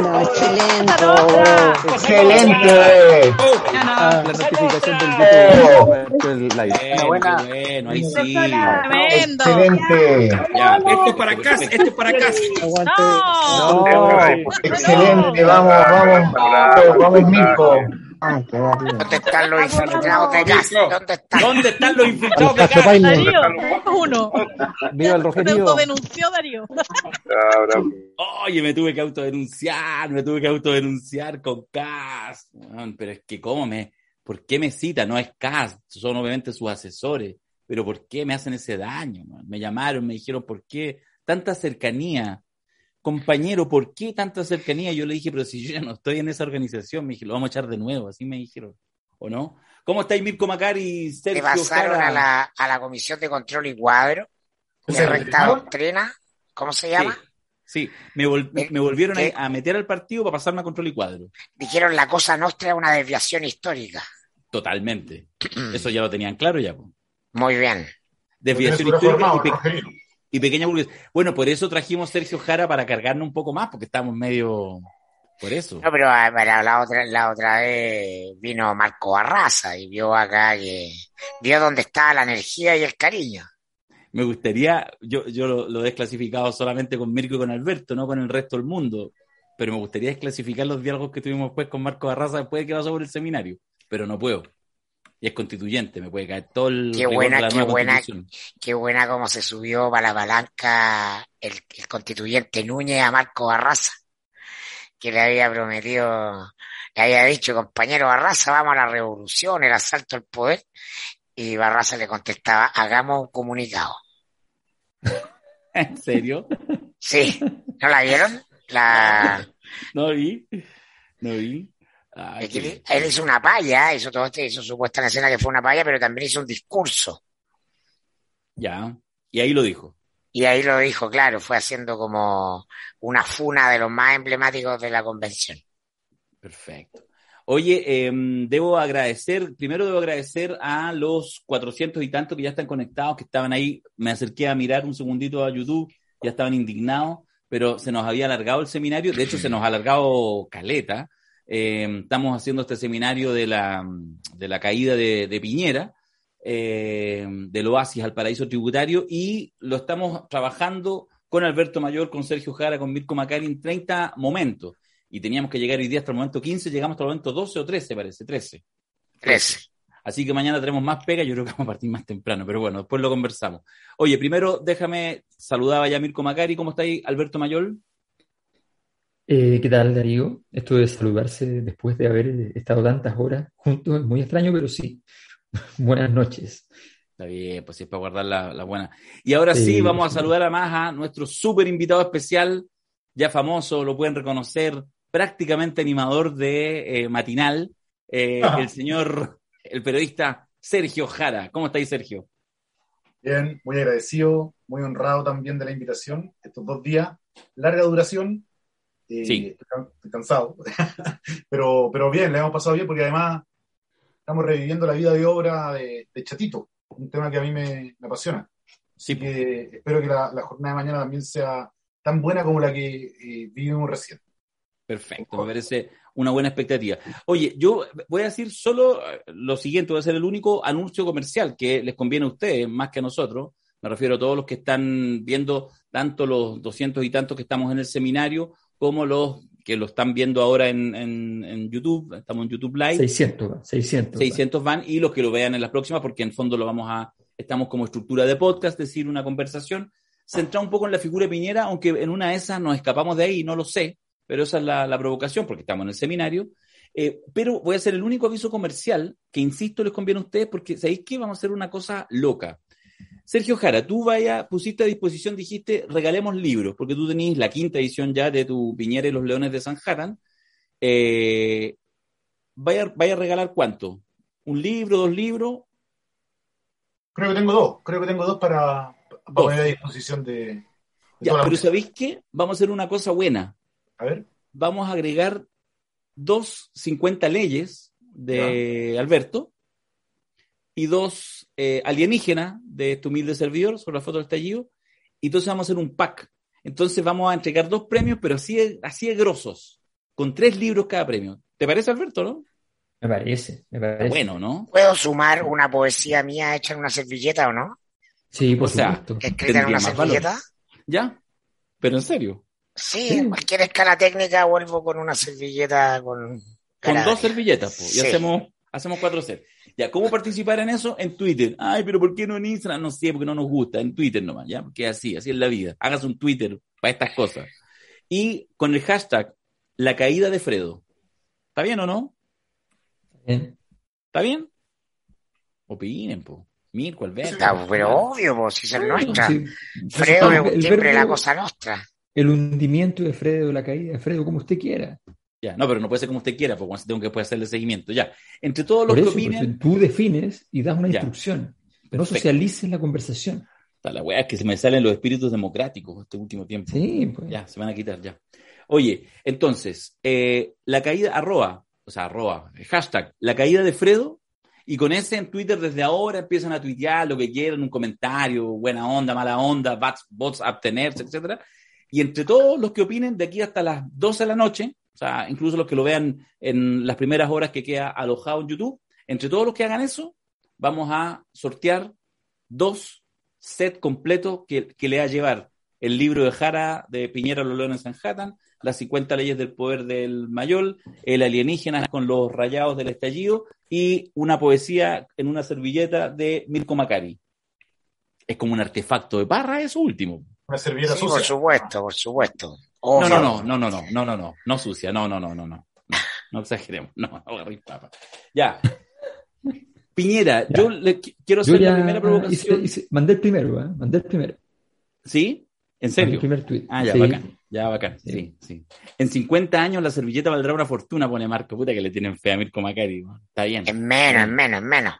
buena, excelente. ¡Excelente! Ah, la notificación del YouTube. live. Buena. Bueno, ahí sí. Tremendo. ¡Excelente! Ya, Esto es para casa, esto es para. Aguante. No. No. ¡Excelente! Vamos, vamos, vamos, Mirko. Ay, qué barrio. ¿Dónde están los infiltrados de gas? ¿Dónde están? ¿Dónde están los infiltrados de gas? Darío, uno. Viva el Se rojerío. autodenunció Darío. Oye, me tuve que autodenunciar, me tuve que autodenunciar con CAS. Pero es que, ¿cómo me.? ¿Por qué me cita? No es CAS, son obviamente sus asesores. Pero ¿por qué me hacen ese daño? man? Me llamaron, me dijeron, ¿por qué? Tanta cercanía. Compañero, ¿por qué tanta cercanía? Yo le dije, pero si yo ya no estoy en esa organización, me dije, lo vamos a echar de nuevo, así me dijeron. ¿O no? ¿Cómo estáis, Mirko Macari y Te Sergio pasaron a la, a la Comisión de Control y Cuadro de ¿Se recta doctrina. ¿Cómo se llama? Sí, me, vol- me- me volvieron ¿Qué? a, a meter al partido para pasarme a control y cuadro. Dijeron la cosa nuestra es una desviación histórica. Totalmente. Eso ya lo tenían claro ya. Muy bien. Desviación histórica y, pe-. Y pequeña burguesía. Bueno, por eso trajimos Sergio Jara para cargarnos un poco más, porque estamos medio... Por eso. No, pero, la otra, la otra vez vino Marco Barraza y vio acá que vio dónde estaba la energía y el cariño. Me gustaría, yo, yo lo, lo he desclasificado solamente con Mirko y con Alberto, no con el resto del mundo, pero me gustaría desclasificar los diálogos que tuvimos después con Marco Barraza después de que pasó por el seminario, pero no puedo. Y es constituyente, me puede caer todo el Qué buena, la qué buena. Qué buena como se subió para la palanca el, el constituyente Núñez a Marco Barraza, que le había prometido, le había dicho, compañero Barraza, vamos a la revolución, el asalto al poder, y Barraza le contestaba, hagamos un comunicado. ¿En serio? Sí, ¿no la vieron? La, No vi, no vi. Ay, él, hizo una palla, hizo todo este, hizo su puesta en escena que fue una palla, pero también hizo un discurso. Ya, y ahí lo dijo. Y ahí lo dijo, claro, fue haciendo como una funa de los más emblemáticos de la convención. Perfecto. Oye, eh, debo agradecer, primero debo agradecer a los 400 y tantos que ya están conectados, que estaban ahí. Me acerqué a mirar un segundito a YouTube, ya estaban indignados, pero se nos había alargado el seminario. De hecho, se nos ha alargado caleta. Eh, estamos haciendo este seminario de la, de la caída de, de Piñera, eh, del oasis al paraíso tributario, y lo estamos trabajando con Alberto Mayor, con Sergio Jara, con Mirko Macari en 30 momentos y teníamos que llegar hoy día hasta el momento 15, llegamos hasta el momento 12 o 13, parece, 13. Trece. Así que mañana tenemos más pega, yo creo que vamos a partir más temprano, pero bueno, después lo conversamos. Oye, primero déjame, saludaba ya a Mirko Macari, ¿cómo está ahí Alberto Mayol? Eh, ¿qué tal, Darío? Esto de saludarse después de haber estado tantas horas juntos es muy extraño, pero sí. Buenas noches. Está bien, pues sí, es para guardar la, la buena. Y ahora sí, Sí, vamos a saludar a más a nuestro súper invitado especial, ya famoso, lo pueden reconocer, prácticamente animador de eh, Matinal, eh, Ajá. el señor, el periodista Sergio Jara. ¿Cómo estáis, Sergio? Bien, muy agradecido, muy honrado también de la invitación. Estos dos días, larga duración. Eh, Sí. Estoy can- estoy cansado, pero, pero bien, le hemos pasado bien porque además estamos reviviendo la vida de obra de, de Chatito, un tema que a mí me, me apasiona. Sí, Así que espero que la, la jornada de mañana también sea tan buena como la que eh, vivimos recién. Perfecto, me parece una buena expectativa. Oye, yo voy a decir solo eh, lo siguiente, voy a ser el único anuncio comercial que les conviene a ustedes, más que a nosotros. Me refiero a todos los que están viendo, tanto los doscientos y tantos que estamos en el seminario, como los que lo están viendo ahora en, en- en YouTube. Estamos en YouTube Live. 600, va, 600. va. 600 van y los que lo vean en las próximas, porque en fondo lo vamos a, estamos como estructura de podcast, es decir, una conversación, centrada un poco en la figura de Piñera, aunque en una de esas nos escapamos de ahí, no lo sé, pero esa es la, la provocación, porque estamos en el seminario. Eh, pero voy a hacer el único aviso comercial que, insisto, les conviene a ustedes, porque ¿sabéis qué? Vamos a hacer una cosa loca. Sergio Jara, tú vaya, pusiste a disposición, dijiste, regalemos libros, porque tú tenés la quinta edición ya de tu Piñera y los Leones de Sanhattan. Eh, vaya, vaya a regalar cuánto? ¿Un libro, dos libros? Creo que tengo dos, creo que tengo dos para, para Dos. poner a disposición de, Ya, pero. ¿sabéis qué? Vamos a hacer una cosa buena. A ver, Vamos a agregar dos 50 leyes de Alberto y dos eh, alienígenas de este humilde servidor sobre la foto del estallido. Y entonces vamos a hacer un pack. Entonces vamos a entregar dos premios, pero así de, así de grosos. con tres libros cada premio. ¿Te parece, Alberto, no? Me parece, me Está parece. bueno, ¿no? ¿Puedo sumar una poesía mía hecha en una servilleta o no? Sí, por O sea. Escrita en una valor. servilleta. ¿Ya? Pero en serio. Sí, Sí. en cualquier escala técnica vuelvo con una servilleta con... Con dos servilletas, po, y hacemos, hacemos cuatro sets. Ya, ¿cómo participar en eso? En Twitter. Ay, pero ¿por qué no en Instagram? No sé, porque no nos gusta. En Twitter nomás, ¿ya? Porque es así, así es la vida. Hagas un Twitter para estas cosas. Y con el hashtag, la caída de Fredo. ¿Está bien o no? Bien. ¿Está bien? Opinen, po. Mirko, Alberto. Está, pero obvio, pues, si es nuestra. Sí. Fredo es siempre la cosa nuestra. El hundimiento de Fredo, la caída de Fredo, como usted quiera. Ya, no, pero no puede ser como usted quiera, porque bueno, tengo que poder hacerle seguimiento. Ya, entre todos los que pues, tú defines y das una Ya. instrucción. No Perfecto. socialices la conversación. Está la weá es que se me salen los espíritus democráticos este último tiempo. Sí, pues. Ya, se van a quitar ya. Oye, entonces, eh, la caída, arroba, o sea, arroba, hashtag, la caída de Fredo, y con ese en Twitter desde ahora empiezan a tuitear lo que quieran, un comentario, buena onda, mala onda, bots, bots abstenerse, etcétera. Y entre todos los que opinen de aquí hasta las 12 de la noche, o sea, incluso los que lo vean en las primeras horas que queda alojado en YouTube, entre todos los que hagan eso, vamos a sortear dos sets completos que, que le va a llevar el libro de Jara de Piñera Los Leones Manhattan, las 50 leyes del poder del Mayol, el alienígena con los rayados del estallido y una poesía en una servilleta de Mirko Macari. Es como un artefacto de parra eso último. Una servilleta Sí, por supuesto, por supuesto. No, Obvio. no, no, no, no, no, no, no, no, no sucia, no, no, no, no, no, no, no exageremos, no, no papa. Ya. Piñera, yo le qui- quiero Yo hacer la ya primera hice- provocación. hice- mandé el primero, ¿eh? Mandé el primero. ¿Sí? ¿En serio? el primer tweet. Ah, ya, Sí. bacán. Ya, bacán. Sí. Sí. sí, En 50 años la servilleta valdrá una fortuna, pone Marco. Puta que le tienen fe a Mirko Macari. ¿no? Está bien. Es menos, es menos, es menos.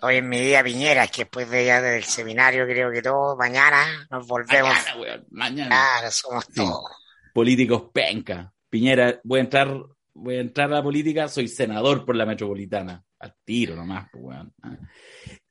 Hoy en mi día Piñera, que después de ya del seminario creo que todo, mañana nos volvemos. Mañana, weón, mañana. Claro, somos Sí. todos. Políticos penca. Piñera, voy a entrar, voy a entrar a la política, soy senador por la metropolitana. Al tiro nomás, pues, weón. Ah.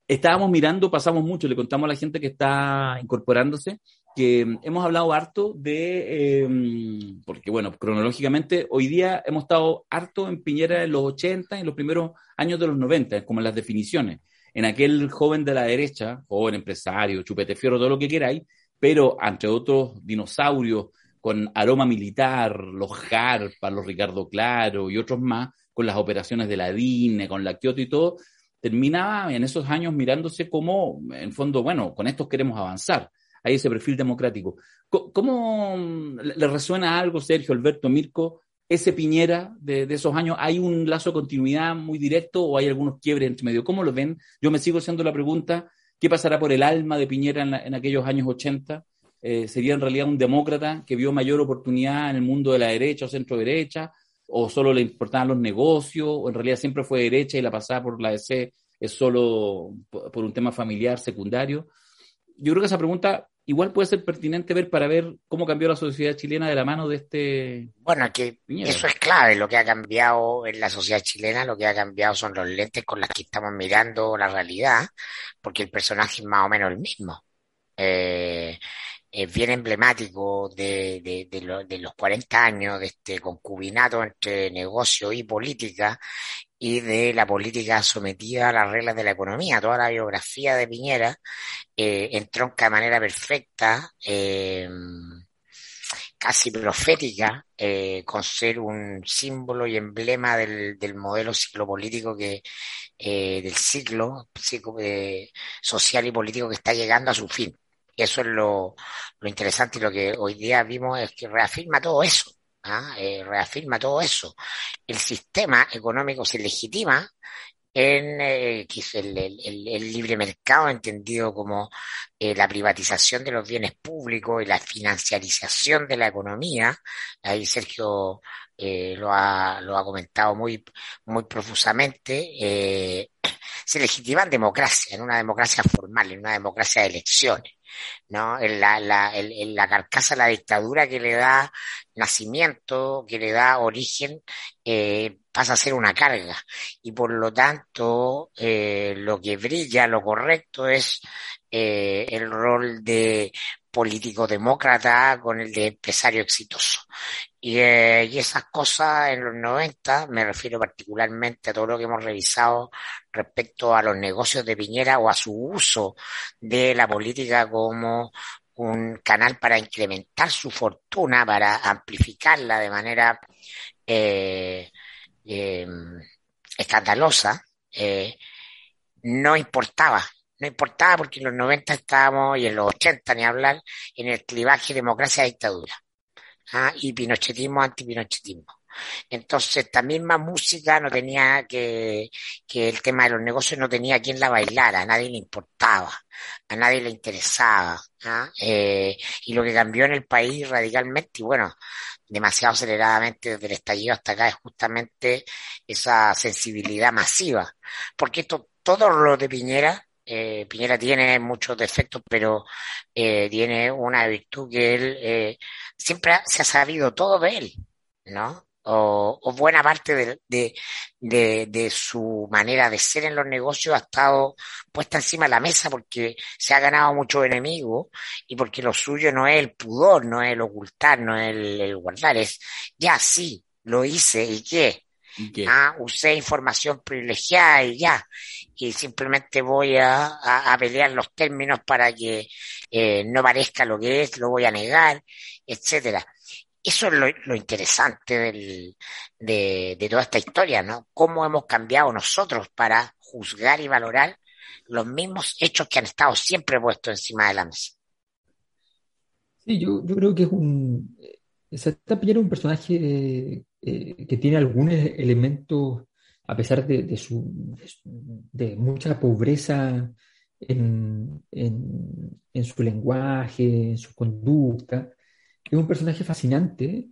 Estábamos mirando, pasamos mucho, le contamos a la gente que está incorporándose, que mm, hemos hablado harto de, eh, mm, porque bueno, cronológicamente, hoy día hemos estado harto en Piñera en los 80 y en los primeros años de los 90, como en las definiciones. En aquel joven de la derecha, joven empresario, chupete fierro, todo lo que queráis, pero entre otros dinosaurios con aroma militar, los Jarpa, los Ricardo Claro y otros más, con las operaciones de la DINE, con la Kioto y todo, terminaba en esos años mirándose como, en fondo, bueno, con estos queremos avanzar. Hay ese perfil democrático. Co- ¿Cómo le resuena algo, Sergio, Alberto, Mirko, ese Piñera de, esos años? ¿Hay un lazo de continuidad muy directo o hay algunos quiebres entre medio? ¿Cómo lo ven? Yo me sigo haciendo la pregunta, ¿qué pasará por el alma de Piñera en, aquellos años 80? Eh, ¿Sería en realidad un demócrata que vio mayor oportunidad en el mundo de la derecha o centro derecha? ¿O solo le importaban los negocios? ¿O en realidad siempre fue derecha y la pasada por la DC es solo por por un tema familiar secundario? Yo creo que esa pregunta igual puede ser pertinente ver para ver cómo cambió la sociedad chilena de la mano de este Bueno, que Piñera. eso es clave. Lo que ha cambiado en la sociedad chilena, lo que ha cambiado son los lentes con los que estamos mirando la realidad, porque el personaje es más o menos el mismo. Eh, es bien emblemático de, de, de, lo- de los 40 años de este concubinato entre negocio y política y de la política sometida a las reglas de la economía. Toda la biografía de Piñera eh, entronca de manera perfecta, eh, casi profética, eh, con ser un símbolo y emblema del, del modelo ciclopolítico que, eh, del ciclo psico- eh, social y político que está llegando a su fin. Eso es lo, lo interesante y lo que hoy día vimos es que reafirma todo eso. ¿Ah? Eh, reafirma todo eso. El sistema económico se legitima en eh, el, libre mercado, entendido como eh, la privatización de los bienes públicos y la financiarización de la economía. Ahí Sergio eh, lo, ha, lo ha comentado muy, muy profusamente. se legitima en democracia, en una democracia formal, en una democracia de elecciones. ¿No? En la, la, la carcasa la dictadura que le da nacimiento, que le da origen, eh, pasa a ser una carga. Y por lo tanto, eh, lo que brilla, lo correcto es eh, el rol de político demócrata con el de empresario exitoso. Y, eh, y esas cosas en los 90, me refiero particularmente a todo lo que hemos revisado respecto a los negocios de Piñera o a su uso de la política como un canal para incrementar su fortuna, para amplificarla de manera eh, eh, escandalosa, no importaba. No importaba porque en los 90 estábamos, y en los 80 ni hablar, en el clivaje democracia-dictadura. ¿Ah? Y pinochetismo, antipinochetismo. Entonces, esta misma música no tenía que, que el tema de los negocios no tenía quien la bailara, a nadie le importaba, a nadie le interesaba. ¿ah? Eh, y lo que cambió en el país radicalmente, y bueno, demasiado aceleradamente desde el estallido hasta acá, es justamente esa sensibilidad masiva. Porque esto, todo lo de Piñera, eh, Piñera tiene muchos defectos, pero eh, tiene una virtud que él siempre se ha sabido todo de él, ¿no? O, o buena parte de, de, de, de su manera de ser en los negocios ha estado puesta encima de la mesa porque se ha ganado muchos enemigos y porque lo suyo no es el pudor, no es el ocultar, no es el, el guardar, es ya sí, lo hice y qué, ¿Y qué? ah, usé información privilegiada y ya, y simplemente voy a, a, a pelear los términos para que eh, no parezca lo que es, lo voy a negar, etcétera. Eso es lo, interesante del, de, toda esta historia, ¿no? Cómo hemos cambiado nosotros para juzgar y valorar los mismos hechos que han estado siempre puestos encima de la mesa. Sí, yo, yo creo que es un. Santa Piñera es un personaje eh, eh, que tiene algunos elementos, a pesar de, de su, de mucha pobreza en- en su lenguaje, en su conducta. Es un personaje fascinante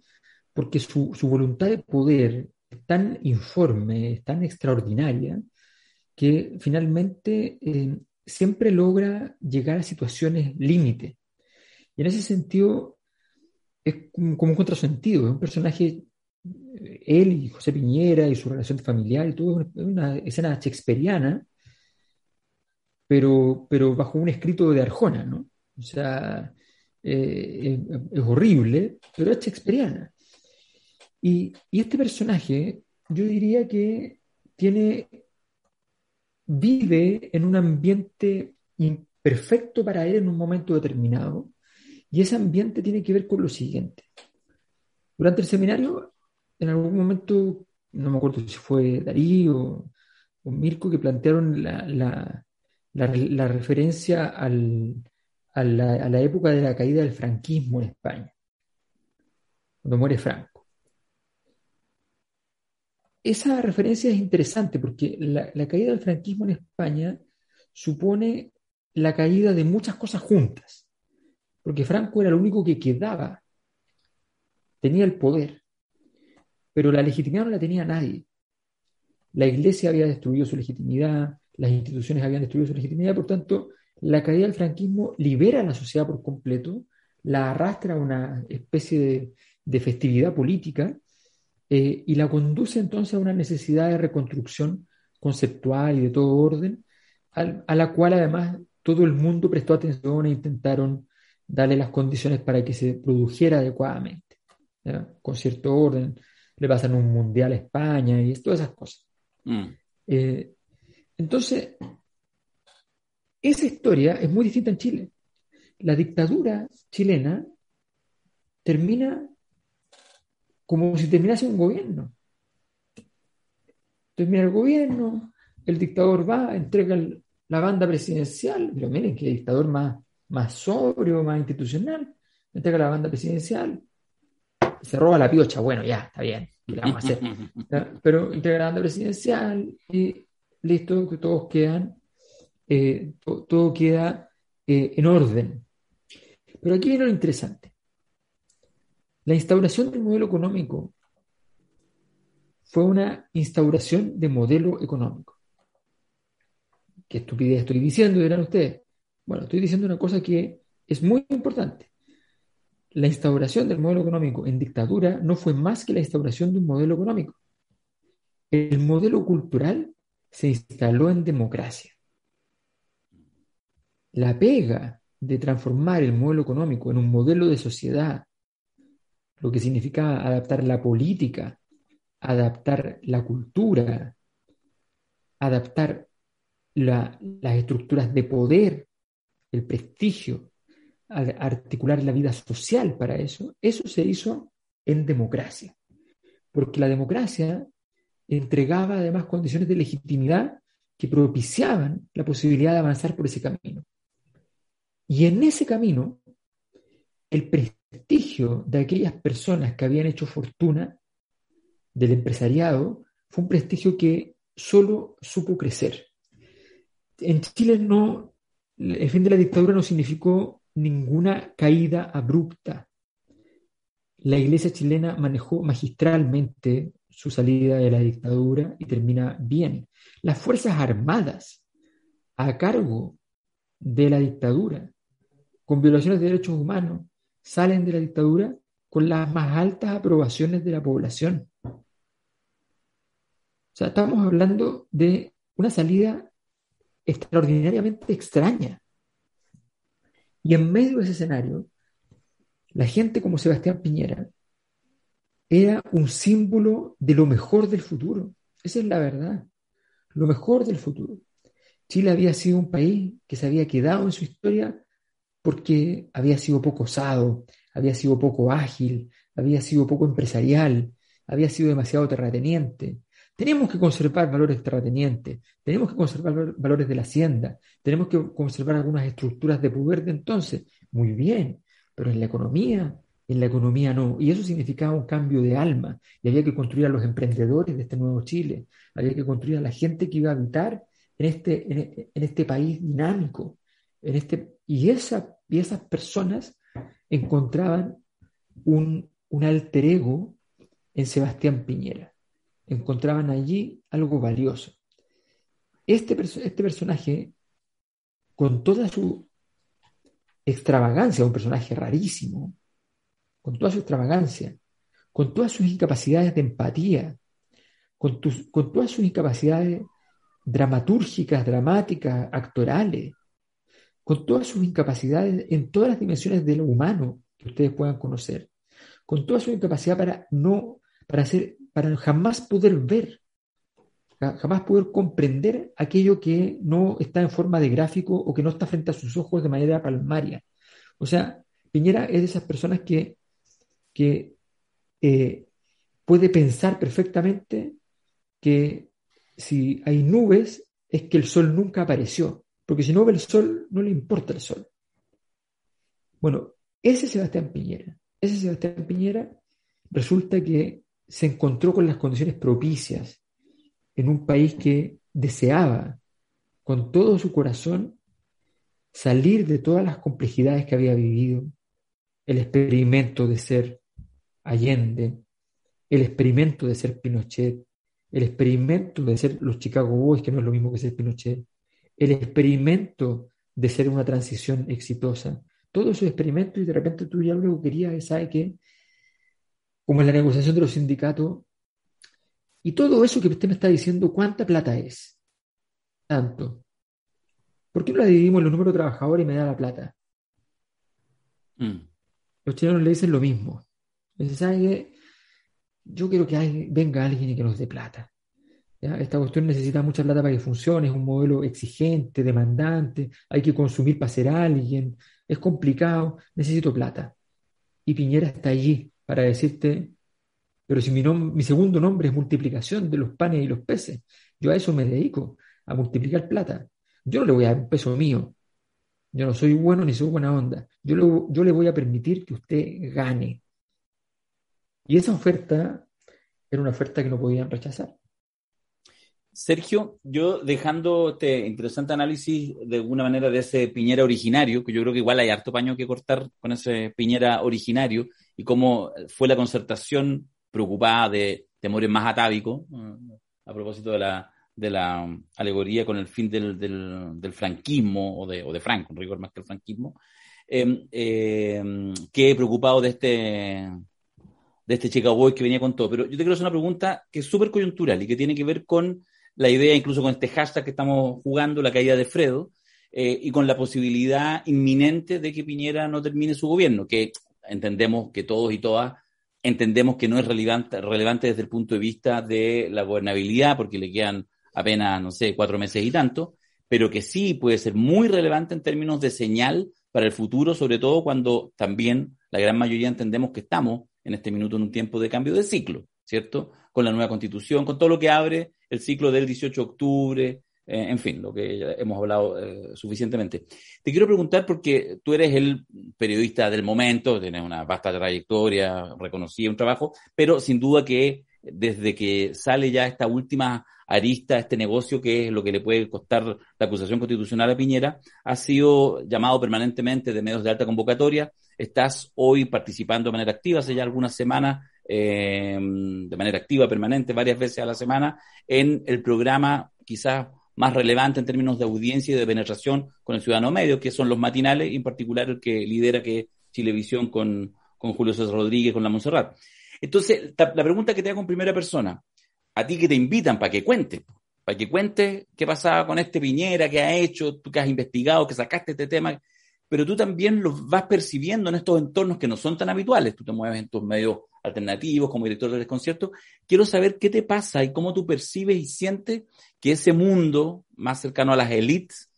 porque su, su voluntad de poder es tan informe, es tan extraordinaria, que finalmente eh, siempre logra llegar a situaciones límite. Y en ese sentido es como un contrasentido, es un personaje, eh, él y José Piñera y su relación familiar y todo, es una escena shakespeariana, pero, pero bajo un escrito de Arjona, ¿no? O sea, eh, es, horrible, pero es shakespeariana. Y, y este personaje, yo diría que tiene, vive en un ambiente imperfecto para él en un momento determinado, y ese ambiente tiene que ver con lo siguiente. Durante el seminario, en algún momento, no me acuerdo si fue Darío o Mirko, que plantearon la, la, la, la referencia al, a, la, época de la caída del franquismo en España, cuando muere Franco. Esa referencia es interesante porque la, la caída del franquismo en España supone la caída de muchas cosas juntas, porque Franco era el único que quedaba, tenía el poder, pero la legitimidad no la tenía nadie. La iglesia había destruido su legitimidad, las instituciones habían destruido su legitimidad, por tanto, la caída del franquismo libera a la sociedad por completo, la arrastra a una especie de, de festividad política eh, y la conduce entonces a una necesidad de reconstrucción conceptual y de todo orden, al, a la cual además todo el mundo prestó atención e intentaron darle las condiciones para que se produjera adecuadamente, ¿ya? con cierto orden. Le pasan un mundial a España y todas esas cosas. Mm. Eh, entonces, esa historia es muy distinta en Chile. La dictadura chilena termina como si terminase un gobierno. Termina el gobierno, el dictador va, entrega el- la banda presidencial, pero miren qué dictador más, más sobrio, más institucional, entrega la banda presidencial, se roba la piocha, bueno, ya, está bien, ¿qué le vamos a hacer? Pero entrega la banda presidencial y listo, que todos quedan, eh, to- todo queda eh, en orden. Pero aquí viene lo interesante. La instauración del modelo económico fue una instauración de modelo económico. ¿Qué estupidez estoy diciendo? Dirán ustedes. Bueno, estoy diciendo una cosa que es muy importante. La instauración del modelo económico en dictadura no fue más que la instauración de un modelo económico. El modelo cultural se instaló en democracia. La pega de transformar el modelo económico en un modelo de sociedad lo que significaba adaptar la política, adaptar la cultura, adaptar la- las estructuras de poder, el prestigio, articular la vida social para eso, eso se hizo en democracia. Porque la democracia entregaba además condiciones de legitimidad que propiciaban la posibilidad de avanzar por ese camino. Y en ese camino, el prestigio de aquellas personas que habían hecho fortuna del empresariado fue un prestigio que solo supo crecer. En Chile no, el fin de la dictadura no significó ninguna caída abrupta. La iglesia chilena manejó magistralmente su salida de la dictadura y termina bien. Las Fuerzas Armadas, a cargo de la dictadura, con violaciones de derechos humanos, salen de la dictadura con las más altas aprobaciones de la población. O sea, estamos hablando de una salida extraordinariamente extraña. Y en medio de ese escenario, la gente como Sebastián Piñera era un símbolo de lo mejor del futuro. Esa es la verdad. Lo mejor del futuro. Chile había sido un país que se había quedado en su historia porque había sido poco osado, había sido poco ágil, había sido poco empresarial, había sido demasiado terrateniente. Tenemos que conservar valores terratenientes, tenemos que conservar val- valores de la hacienda, tenemos que conservar algunas estructuras de poder de entonces. Muy bien, pero en la economía, en la economía no. Y eso significaba un cambio de alma. Y había que construir a los emprendedores de este nuevo Chile, había que construir a la gente que iba a habitar en este, en este país dinámico. En este, y, y esas personas encontraban un, un alter ego en Sebastián Piñera. Encontraban allí algo valioso. Este, este personaje, con toda su extravagancia, un personaje rarísimo, con toda su extravagancia, con todas sus incapacidades de empatía, con, tus- con todas sus incapacidades dramatúrgicas, dramáticas, actorales, con todas sus incapacidades en todas las dimensiones de lo humano que ustedes puedan conocer, con toda su incapacidad para no, para hacer, para jamás poder ver, ja- jamás poder comprender aquello que no está en forma de gráfico o que no está frente a sus ojos de manera palmaria. O sea, Piñera es de esas personas que, que eh, puede pensar perfectamente que si hay nubes es que el sol nunca apareció, porque si no ve el sol, no le importa el sol. Bueno, ese Sebastián Piñera, ese Sebastián Piñera resulta que se encontró con las condiciones propicias en un país que deseaba con todo su corazón salir de todas las complejidades que había vivido, el experimento de ser Allende, el experimento de ser Pinochet, el experimento de ser los Chicago Boys, que no es lo mismo que ser Pinochet, el experimento de ser una transición exitosa, todos esos experimentos y de repente tú ya lo que querías es, ¿sabe qué? Como en la negociación de los sindicatos, y todo eso que usted me está diciendo, ¿cuánta plata es? Tanto. ¿Por qué no la dividimos en los números de trabajadores y me da la plata? Mm. Los chilenos le dicen lo mismo. Dicen, ¿sabe qué? Yo quiero que hay- venga alguien y que nos dé plata. Esta cuestión necesita mucha plata para que funcione, es un modelo exigente, demandante, hay que consumir para ser alguien, es complicado, necesito plata. Y Piñera está allí para decirte, pero si mi, segundo nombre es multiplicación de los panes y los peces, yo a eso me dedico, a multiplicar plata. Yo no le voy a dar un peso mío, yo no soy bueno ni soy buena onda, yo, yo le voy a permitir que usted gane. Y esa oferta era una oferta que no podían rechazar. Sergio, yo dejando este interesante análisis de alguna manera de ese Piñera originario, que yo creo que igual hay harto paño que cortar con ese Piñera originario y cómo fue la concertación preocupada de temores más atávicos, a propósito de la, de la um, alegoría con el fin del, del, franquismo o de, o de Franco, en rigor más que el franquismo, eh, eh, que preocupado de este, de este Chicago Boy que venía con todo. Pero yo te quiero hacer una pregunta que es súper coyuntural y que tiene que ver con la idea, incluso con este hashtag que estamos jugando, la caída de Fredo, eh, y con la posibilidad inminente de que Piñera no termine su gobierno, que entendemos que todos y todas entendemos que no es relevante, relevante desde el punto de vista de la gobernabilidad, porque le quedan apenas, no sé, cuatro meses y tanto, pero que sí puede ser muy relevante en términos de señal para el futuro, sobre todo cuando también la gran mayoría entendemos que estamos en este minuto en un tiempo de cambio de ciclo, ¿cierto? Con la nueva constitución, con todo lo que abre el ciclo del 18 de octubre, eh, en fin, lo que ya hemos hablado eh, suficientemente. Te quiero preguntar porque tú eres el periodista del momento, tienes una vasta trayectoria, reconocida, un trabajo, pero sin duda que desde que sale ya esta última arista, este negocio que es lo que le puede costar la acusación constitucional a Piñera, ha sido llamado permanentemente de medios de alta convocatoria. Estás hoy participando de manera activa, hace ya algunas semanas, eh, de manera activa, permanente, varias veces a la semana, en el programa quizás más relevante en términos de audiencia y de penetración con el ciudadano medio, que son los matinales, y en particular el que lidera que Chilevisión con, con Julio César Rodríguez, con la Montserrat. Entonces, la pregunta que te hago en primera persona, a ti que te invitan para que cuentes, para que cuentes qué pasaba con este Piñera, qué ha hecho, tú que has investigado, que sacaste este tema, pero tú también lo vas percibiendo en estos entornos que no son tan habituales, tú te mueves en tus medios alternativos como director de desconcierto, quiero saber qué te pasa y cómo tú percibes y sientes que ese mundo más cercano a las élites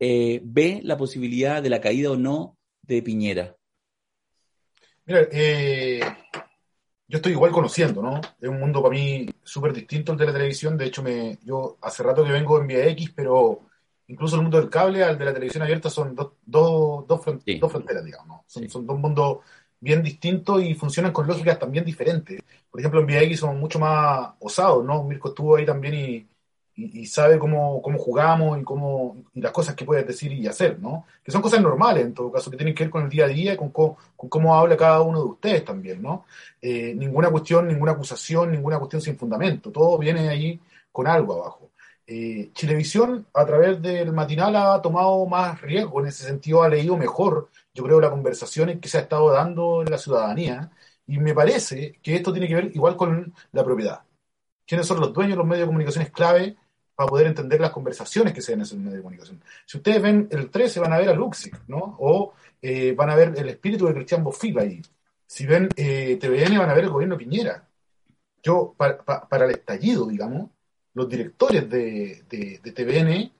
eh, ve la posibilidad de la caída o no de Piñera. Mira, eh, yo estoy igual conociendo, ¿no? Es un mundo para mí súper distinto el de la televisión. De hecho, me, yo hace rato que vengo en Vía X, pero incluso el mundo del cable al de la televisión abierta son dos, dos, dos, front- Sí. dos fronteras, digamos. ¿no? Son, Sí. son dos mundos bien distintos y funcionan con lógicas también diferentes. Por ejemplo, en Vía X somos mucho más osados, ¿no? Mirko estuvo ahí también y, y, y sabe cómo, cómo jugamos y, cómo, y las cosas que puedes decir y hacer, ¿no? Que son cosas normales en todo caso, que tienen que ver con el día a día, con, cómo- con cómo habla cada uno de ustedes también, ¿no? Eh, ninguna cuestión, ninguna acusación, ninguna cuestión sin fundamento, todo viene ahí con algo abajo. Eh, Chilevisión, a través del matinal, ha tomado más riesgo, en ese sentido ha leído mejor, yo creo, las conversaciones que se ha estado dando en la ciudadanía, y me parece que esto tiene que ver igual con la propiedad. ¿Quiénes son los dueños de los medios de comunicación? Es clave para poder entender las conversaciones que se dan en esos medios de comunicación. Si ustedes ven el 13, van a ver a Luxic, ¿no? O eh, van a ver el espíritu de Cristian Bofil ahí. Si ven eh, TVN, van a ver el gobierno Piñera. Yo, pa- pa- para el estallido, digamos, los directores de, de- TVN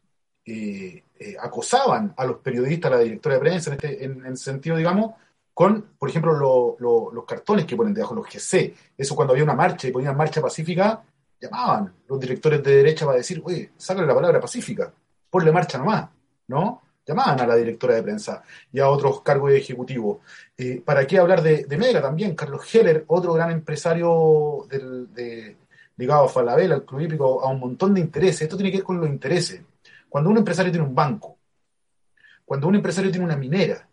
eh, eh, acosaban a los periodistas, a la directora de prensa, en, este, en, en sentido, digamos, con, por ejemplo, lo- lo- los cartones que ponen debajo, los GC. Eso cuando había una marcha y ponían marcha pacífica, llamaban los directores de derecha para decir, oye, sácale la palabra pacífica, ponle marcha nomás, ¿no? Llamaban a la directora de prensa y a otros cargos ejecutivos. Eh, ¿Para qué hablar de, de Mega también? Carlos Heller, otro gran empresario del, de, ligado a Falabella, al Club Hípico, a un montón de intereses. Esto tiene que ver con los intereses. Cuando un empresario tiene un banco, cuando un empresario tiene una minera,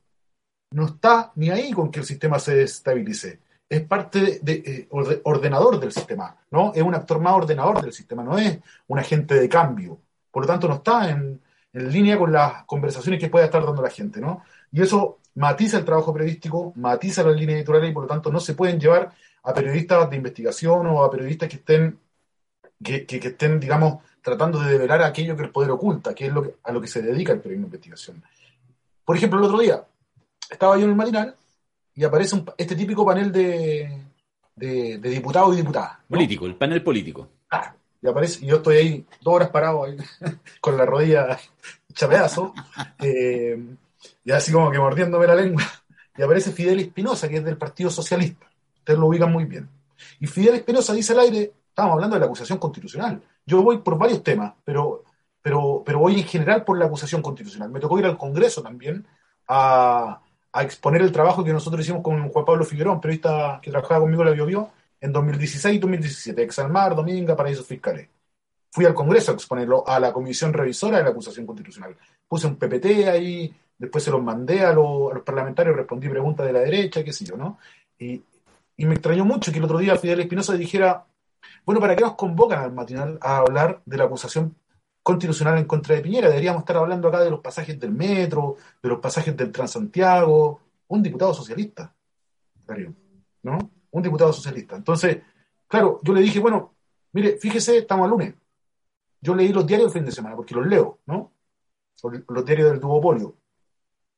no está ni ahí con que el sistema se desestabilice. Es parte de, eh, orde- ordenador del sistema, ¿no? Es un actor más ordenador del sistema, no es un agente de cambio. Por lo tanto, no está en, en línea con las conversaciones que pueda estar dando la gente, ¿no? Y eso matiza el trabajo periodístico, matiza las líneas editoriales y por lo tanto no se pueden llevar a periodistas de investigación o a periodistas que estén, que, que- que estén, digamos, tratando de develar aquello que el poder oculta, que es lo que- a lo que se dedica el periodismo de investigación. Por ejemplo, el otro día estaba yo en el matinal y aparece un- este típico panel de, de, de diputados y diputadas. ¿no? Político, el panel político. Ah, y aparece, y yo estoy ahí dos horas parado ahí, con la rodilla hecha pedazo, eh, y así como que mordiéndome la lengua, y aparece Fidel Espinosa, que es del Partido Socialista. Ustedes lo ubican muy bien. Y Fidel Espinosa dice al aire, estamos hablando de la acusación constitucional. Yo voy por varios temas, pero, pero, pero voy en general por la acusación constitucional. Me tocó ir al Congreso también a, a exponer el trabajo que nosotros hicimos con Juan Pablo Figueroa, un periodista que trabajaba conmigo en la Biobío, en 2016 y 2017, Exalmar, Dominga, Paraísos Fiscales. Fui al Congreso a exponerlo a la Comisión Revisora de la Acusación Constitucional. Puse un PPT ahí, después se los mandé a, los- a los parlamentarios, respondí preguntas de la derecha, qué sé yo, ¿no? Y, y me extrañó mucho que el otro día Fidel Espinosa dijera, bueno, ¿para qué nos convocan al matinal a hablar de la acusación constitucional en contra de Piñera? Deberíamos estar hablando acá de los pasajes del metro, de los pasajes del Transantiago. Un diputado socialista, ¿no? Un diputado socialista. Entonces, claro, yo le dije, bueno, mire, fíjese, estamos al lunes. Yo leí los diarios el fin de semana, porque los leo, ¿no? Los diarios del duopolio.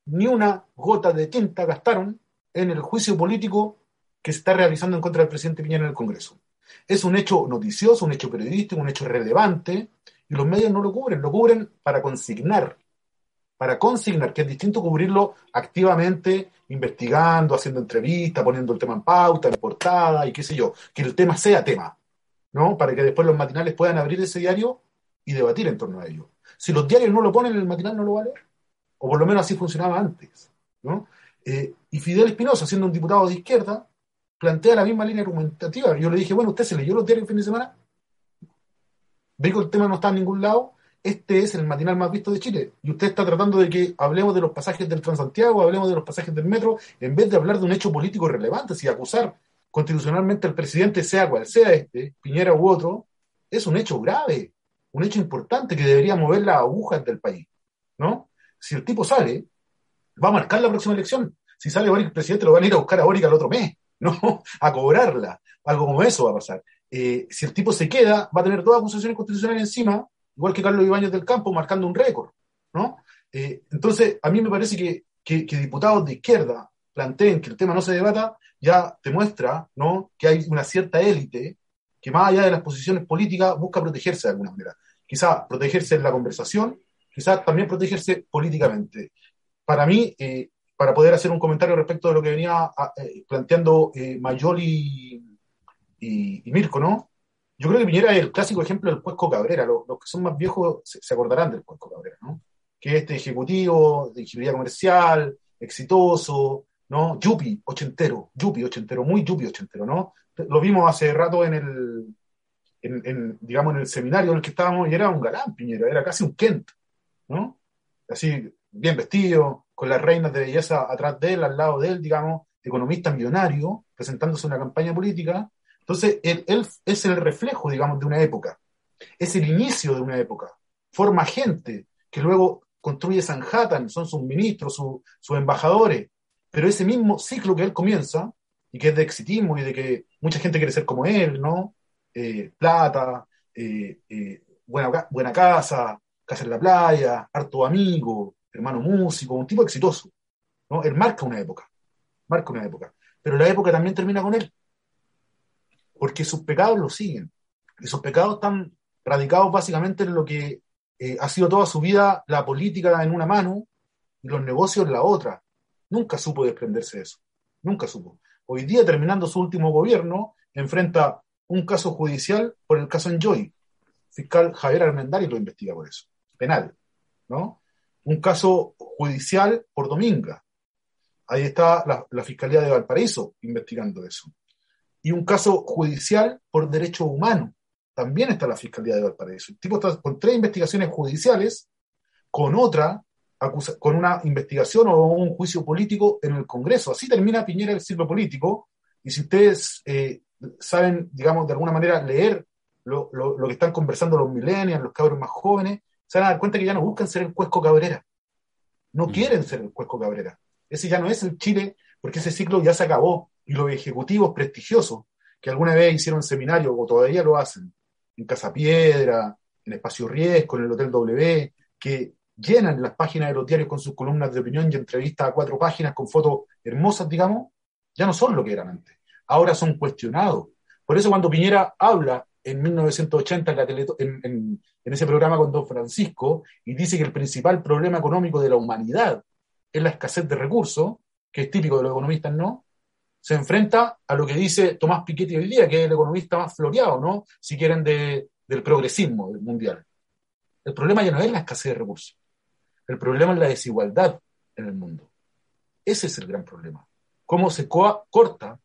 Ni una gota de tinta gastaron en el juicio político que se está realizando en contra del presidente Piñera en el Congreso. Es un hecho noticioso, un hecho periodístico, un hecho relevante, y los medios no lo cubren, lo cubren para consignar, para consignar, que es distinto cubrirlo activamente, investigando, haciendo entrevistas, poniendo el tema en pauta, en portada, y qué sé yo, que el tema sea tema, ¿no? Para que después los matinales puedan abrir ese diario y debatir en torno a ello. Si los diarios no lo ponen, el matinal no lo va a leer, o por lo menos así funcionaba antes, ¿no? Eh, y Fidel Espinosa, siendo un diputado de izquierda, plantea la misma línea argumentativa. Yo le dije, bueno, ¿usted se leyó los diarios el fin de semana? Que el tema no está en ningún lado. Este es el matinal más visto de Chile. Y usted está tratando de que hablemos de los pasajes del Transantiago, hablemos de los pasajes del metro, en vez de hablar de un hecho político relevante, si acusar constitucionalmente al presidente, sea cual sea este, Piñera u otro, es un hecho grave, un hecho importante que debería mover las agujas del país. ¿no? Si el tipo sale, va a marcar la próxima elección. Si sale Boric, presidente lo van a ir a buscar a Boric al otro mes, ¿no? A cobrarla. Algo como eso va a pasar. Eh, si el tipo se queda, va a tener dos acusaciones constitucionales encima, igual que Carlos Ibáñez del Campo, marcando un récord, ¿no? Eh, entonces, a mí me parece que, que, diputados de izquierda planteen que el tema no se debata, ya demuestra, ¿no? Que hay una cierta élite que más allá de las posiciones políticas busca protegerse de alguna manera. Quizá protegerse en la conversación, quizás también protegerse políticamente. Para mí, eh, para poder hacer un comentario respecto de lo que venía eh, planteando eh, Mayoli y, y, Mirko, ¿no? Yo creo que Piñera es el clásico ejemplo del Cuesco Cabrera. Los, que son más viejos se, acordarán del Cuesco Cabrera, ¿no? Que es este ejecutivo de ingeniería comercial, exitoso, ¿no? Yupi, ochentero, Yupi, ochentero, muy Yupi, ochentero, ¿no? Lo vimos hace rato en el, digamos, en el seminario en el que estábamos y era un galán Piñera, era casi un Kent, ¿no? Así, bien vestido, con las reinas de belleza atrás de él, al lado de él, digamos, economista millonario, presentándose una campaña política. Entonces, él, es el reflejo, digamos, de una época. Es el inicio de una época. Forma gente que luego construye Sanhattan, son sus ministros, su, sus embajadores. Pero ese mismo ciclo que él comienza, y que es de exitismo y de que mucha gente quiere ser como él, ¿no? Eh, plata, eh, eh, buena casa, casa en la playa, harto amigo, hermano músico, un tipo exitoso. ¿no? Él marca una época, marca una época. Pero la época también termina con él, porque sus pecados lo siguen. Y sus pecados están radicados básicamente en lo que eh, ha sido toda su vida la política en una mano y los negocios en la otra. Nunca supo desprenderse de eso, nunca supo. Hoy día, terminando su último gobierno, enfrenta un caso judicial por el caso Enjoy. Fiscal Javier Armendari lo investiga por eso, penal, ¿no? Un caso judicial por Dominga. Ahí está la, Fiscalía de Valparaíso investigando eso. Y un caso judicial por derechos humanos. También está la Fiscalía de Valparaíso. El tipo está con tres investigaciones judiciales, con otra, con una investigación o un juicio político en el Congreso. Así termina Piñera el ciclo político. Y si ustedes eh, saben, digamos, de alguna manera leer lo, lo, lo que están conversando los millennials, los cabros más jóvenes, se van a dar cuenta que ya no buscan ser el Cuesco Cabrera. No quieren ser el Cuesco Cabrera. Ese ya no es el Chile, porque ese ciclo ya se acabó. Y los ejecutivos prestigiosos, que alguna vez hicieron seminario, o todavía lo hacen, en Casa Piedra, en Espacio Riesgo, en el Hotel W, que llenan las páginas de los diarios con sus columnas de opinión y entrevistas a cuatro páginas con fotos hermosas, digamos, ya no son lo que eran antes. Ahora son cuestionados. Por eso cuando Piñera habla en 1980 en, la en, ese programa con Don Francisco y dice que el principal problema económico de la humanidad es la escasez de recursos, que es típico de los economistas, ¿no? Se enfrenta a lo que dice Tomás Piketty hoy día, que es el economista más floreado, ¿no? Si quieren, de, del progresismo mundial. El problema ya no es la escasez de recursos. El problema es la desigualdad en el mundo. Ese es el gran problema. Cómo se corta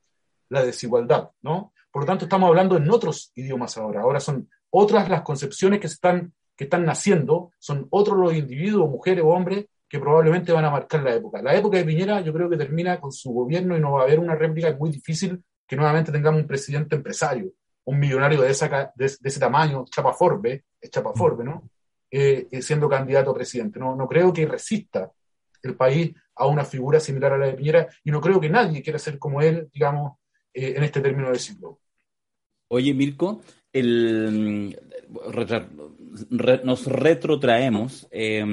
la desigualdad, ¿no? Por lo tanto, estamos hablando en otros idiomas ahora. Ahora son otras las concepciones que están, que están naciendo, son otros los individuos, mujeres o hombres, que probablemente van a marcar la época. La época de Piñera yo creo que termina con su gobierno y no va a haber una réplica. Muy difícil que nuevamente tengamos un presidente empresario, un millonario de, esa, de, de ese tamaño, Chapa Forbe, es Chapa Forbe, ¿no? Eh, siendo candidato a presidente. No, no creo que resista el país a una figura similar a la de Piñera y no creo que nadie quiera ser como él, digamos, eh, en este término de ciclo. Oye, Mirko, el, re, nos retrotraemos eh,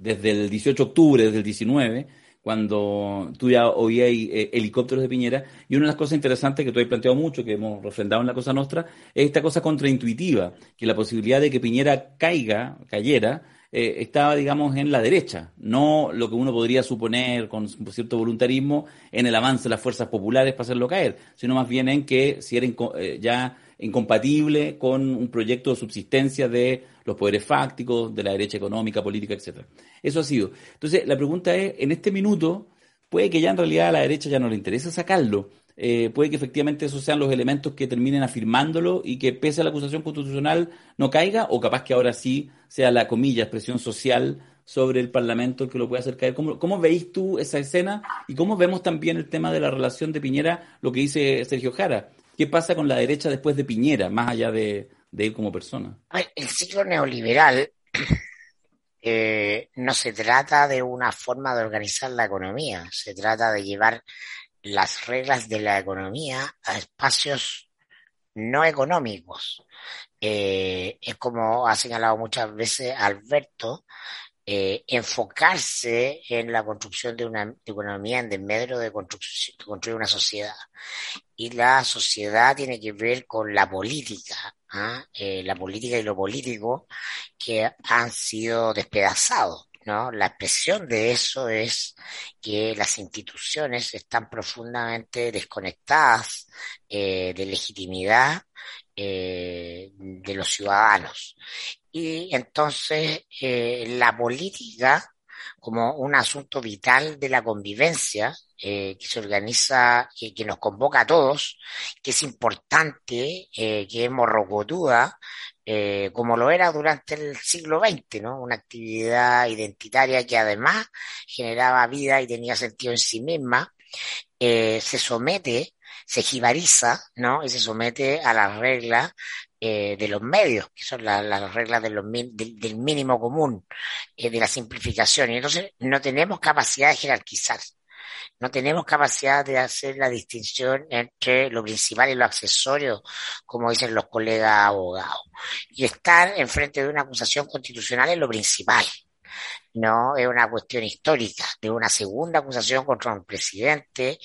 desde el 18 de octubre, desde el 19, cuando tú ya oías eh, helicópteros de Piñera, y una de las cosas interesantes que tú has planteado mucho, que hemos refrendado en la cosa nuestra, es esta cosa contraintuitiva, que la posibilidad de que Piñera caiga, cayera, eh, estaba, digamos, en la derecha, no lo que uno podría suponer con cierto voluntarismo en el avance de las fuerzas populares para hacerlo caer, sino más bien en que si era eh, ya incompatible con un proyecto de subsistencia de los poderes fácticos, de la derecha económica, política, etcétera. Eso ha sido. Entonces, la pregunta es, en este minuto, puede que ya en realidad a la derecha ya no le interese sacarlo. Eh, puede que efectivamente esos sean los elementos que terminen afirmándolo y que pese a la acusación constitucional no caiga, o capaz que ahora sí sea la comilla, expresión social sobre el Parlamento el que lo puede hacer caer. ¿Cómo, cómo veis tú esa escena y cómo vemos también el tema de la relación de Piñera, lo que dice Sergio Jara? ¿Qué pasa con la derecha después de Piñera, más allá de, de él como persona? El ciclo neoliberal eh, no se trata de una forma de organizar la economía, se trata de llevar las reglas de la economía a espacios no económicos. Eh, es como ha señalado muchas veces Alberto, eh, enfocarse en la construcción de una economía en desmedro de, construcción, de construir una sociedad. Y la sociedad tiene que ver con la política, ¿ah? Eh, la política y lo político que han sido despedazados. ¿No? La expresión de eso es que las instituciones están profundamente desconectadas eh, de legitimidad eh, de los ciudadanos. Y entonces eh, la política, como un asunto vital de la convivencia, eh, que se organiza, que, que nos convoca a todos, que es importante, que es morrocotuda, eh, como lo era durante el siglo XX, ¿no? Una actividad identitaria que además generaba vida y tenía sentido en sí misma, eh, se somete, se jibariza, ¿no? Y se somete a las reglas eh, de los medios, que son la- las reglas del mínimo común, eh, de la simplificación. Y entonces no tenemos capacidad de jerarquizar. No tenemos capacidad de hacer la distinción entre lo principal y lo accesorio, como dicen los colegas abogados. Y estar enfrente de una acusación constitucional es lo principal. No, es una cuestión histórica de una segunda acusación contra un presidente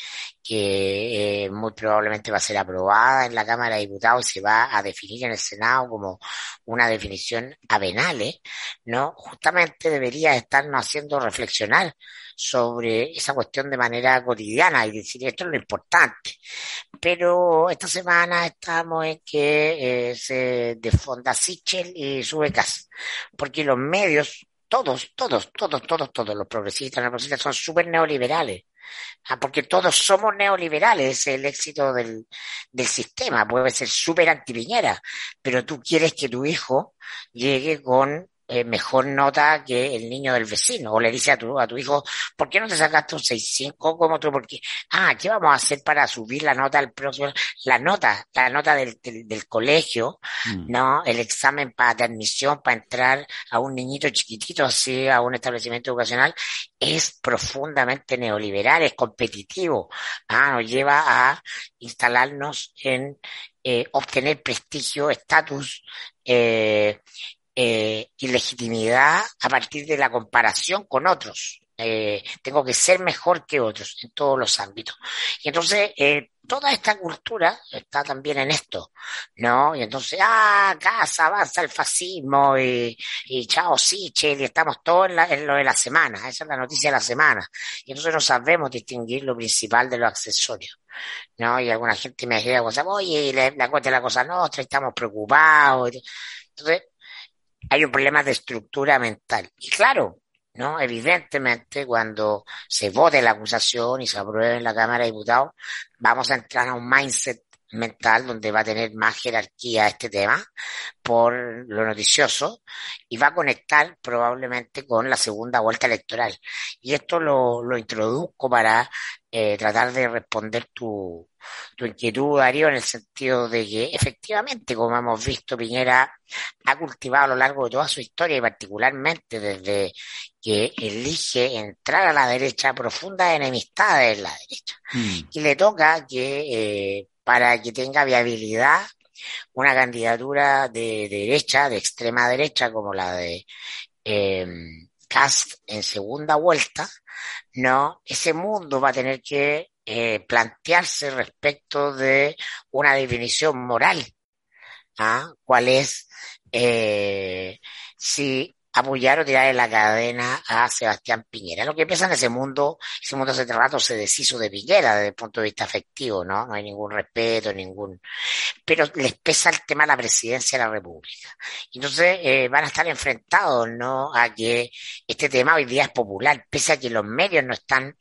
que eh, muy probablemente va a ser aprobada en la Cámara de Diputados y se va a definir en el Senado como una definición a penales, ¿no? Justamente debería estarnos haciendo reflexionar sobre esa cuestión de manera cotidiana y decir esto es lo importante. Pero esta semana estamos en que eh, se desfonda Sichel y sube Cas, porque los medios todos, todos, todos, todos, todos los progresistas, los progresistas son súper neoliberales. Ah, porque todos somos neoliberales, es el éxito del, del sistema. Puede ser súper antipiñera, pero tú quieres que tu hijo llegue con eh, mejor nota que el niño del vecino. O le dice a tu, a tu hijo, ¿por qué no te sacaste un 6.5 como tú? Porque, ah, ¿qué vamos a hacer para subir la nota al próximo? La nota, la nota del, del, del colegio, Mm. ¿no? El examen para de admisión, para entrar a un niñito chiquitito así a un establecimiento educacional, es profundamente neoliberal, es competitivo, ah, nos lleva a instalarnos en eh, obtener prestigio, estatus eh, eh, y legitimidad a partir de la comparación con otros. Eh, tengo que ser mejor que otros en todos los ámbitos. Y entonces, eh, toda esta cultura está también en esto, ¿no? Y entonces, ah, casa, avanza el fascismo y, y chao, Sichel, y estamos todos en, la- en lo de la semana, esa es la noticia de la semana. Y entonces no sabemos distinguir lo principal de lo accesorio, ¿no? Y alguna gente me decía cosas, oye, la, la es la cosa nuestra, estamos preocupados. Entonces, hay un problema de estructura mental. Y claro, ¿no? Evidentemente, cuando se vote la acusación y se apruebe en la Cámara de Diputados, vamos a entrar a un mindset mental donde va a tener más jerarquía este tema por lo noticioso y va a conectar probablemente con la segunda vuelta electoral. Y esto lo, lo introduzco para eh, tratar de responder tu, tu inquietud, Darío, en el sentido de que efectivamente, como hemos visto, Piñera ha cultivado a lo largo de toda su historia y particularmente desde que elige entrar a la derecha profundas enemistades en la derecha. Mm. Y le toca que eh, para que tenga viabilidad una candidatura de derecha, de extrema derecha, como la de eh, Cast en segunda vuelta, no, ese mundo va a tener que eh, plantearse respecto de una definición moral. ¿ah? ¿Cuál es eh, si apoyar o tirar en la cadena a Sebastián Piñera? Lo que pasa en ese mundo, ese mundo hace rato se deshizo de Piñera desde el punto de vista afectivo, ¿no? No hay ningún respeto, ningún... Pero les pesa el tema de la presidencia de la República. Entonces eh, van a estar enfrentados, ¿no? A que este tema hoy día es popular, pese a que los medios no están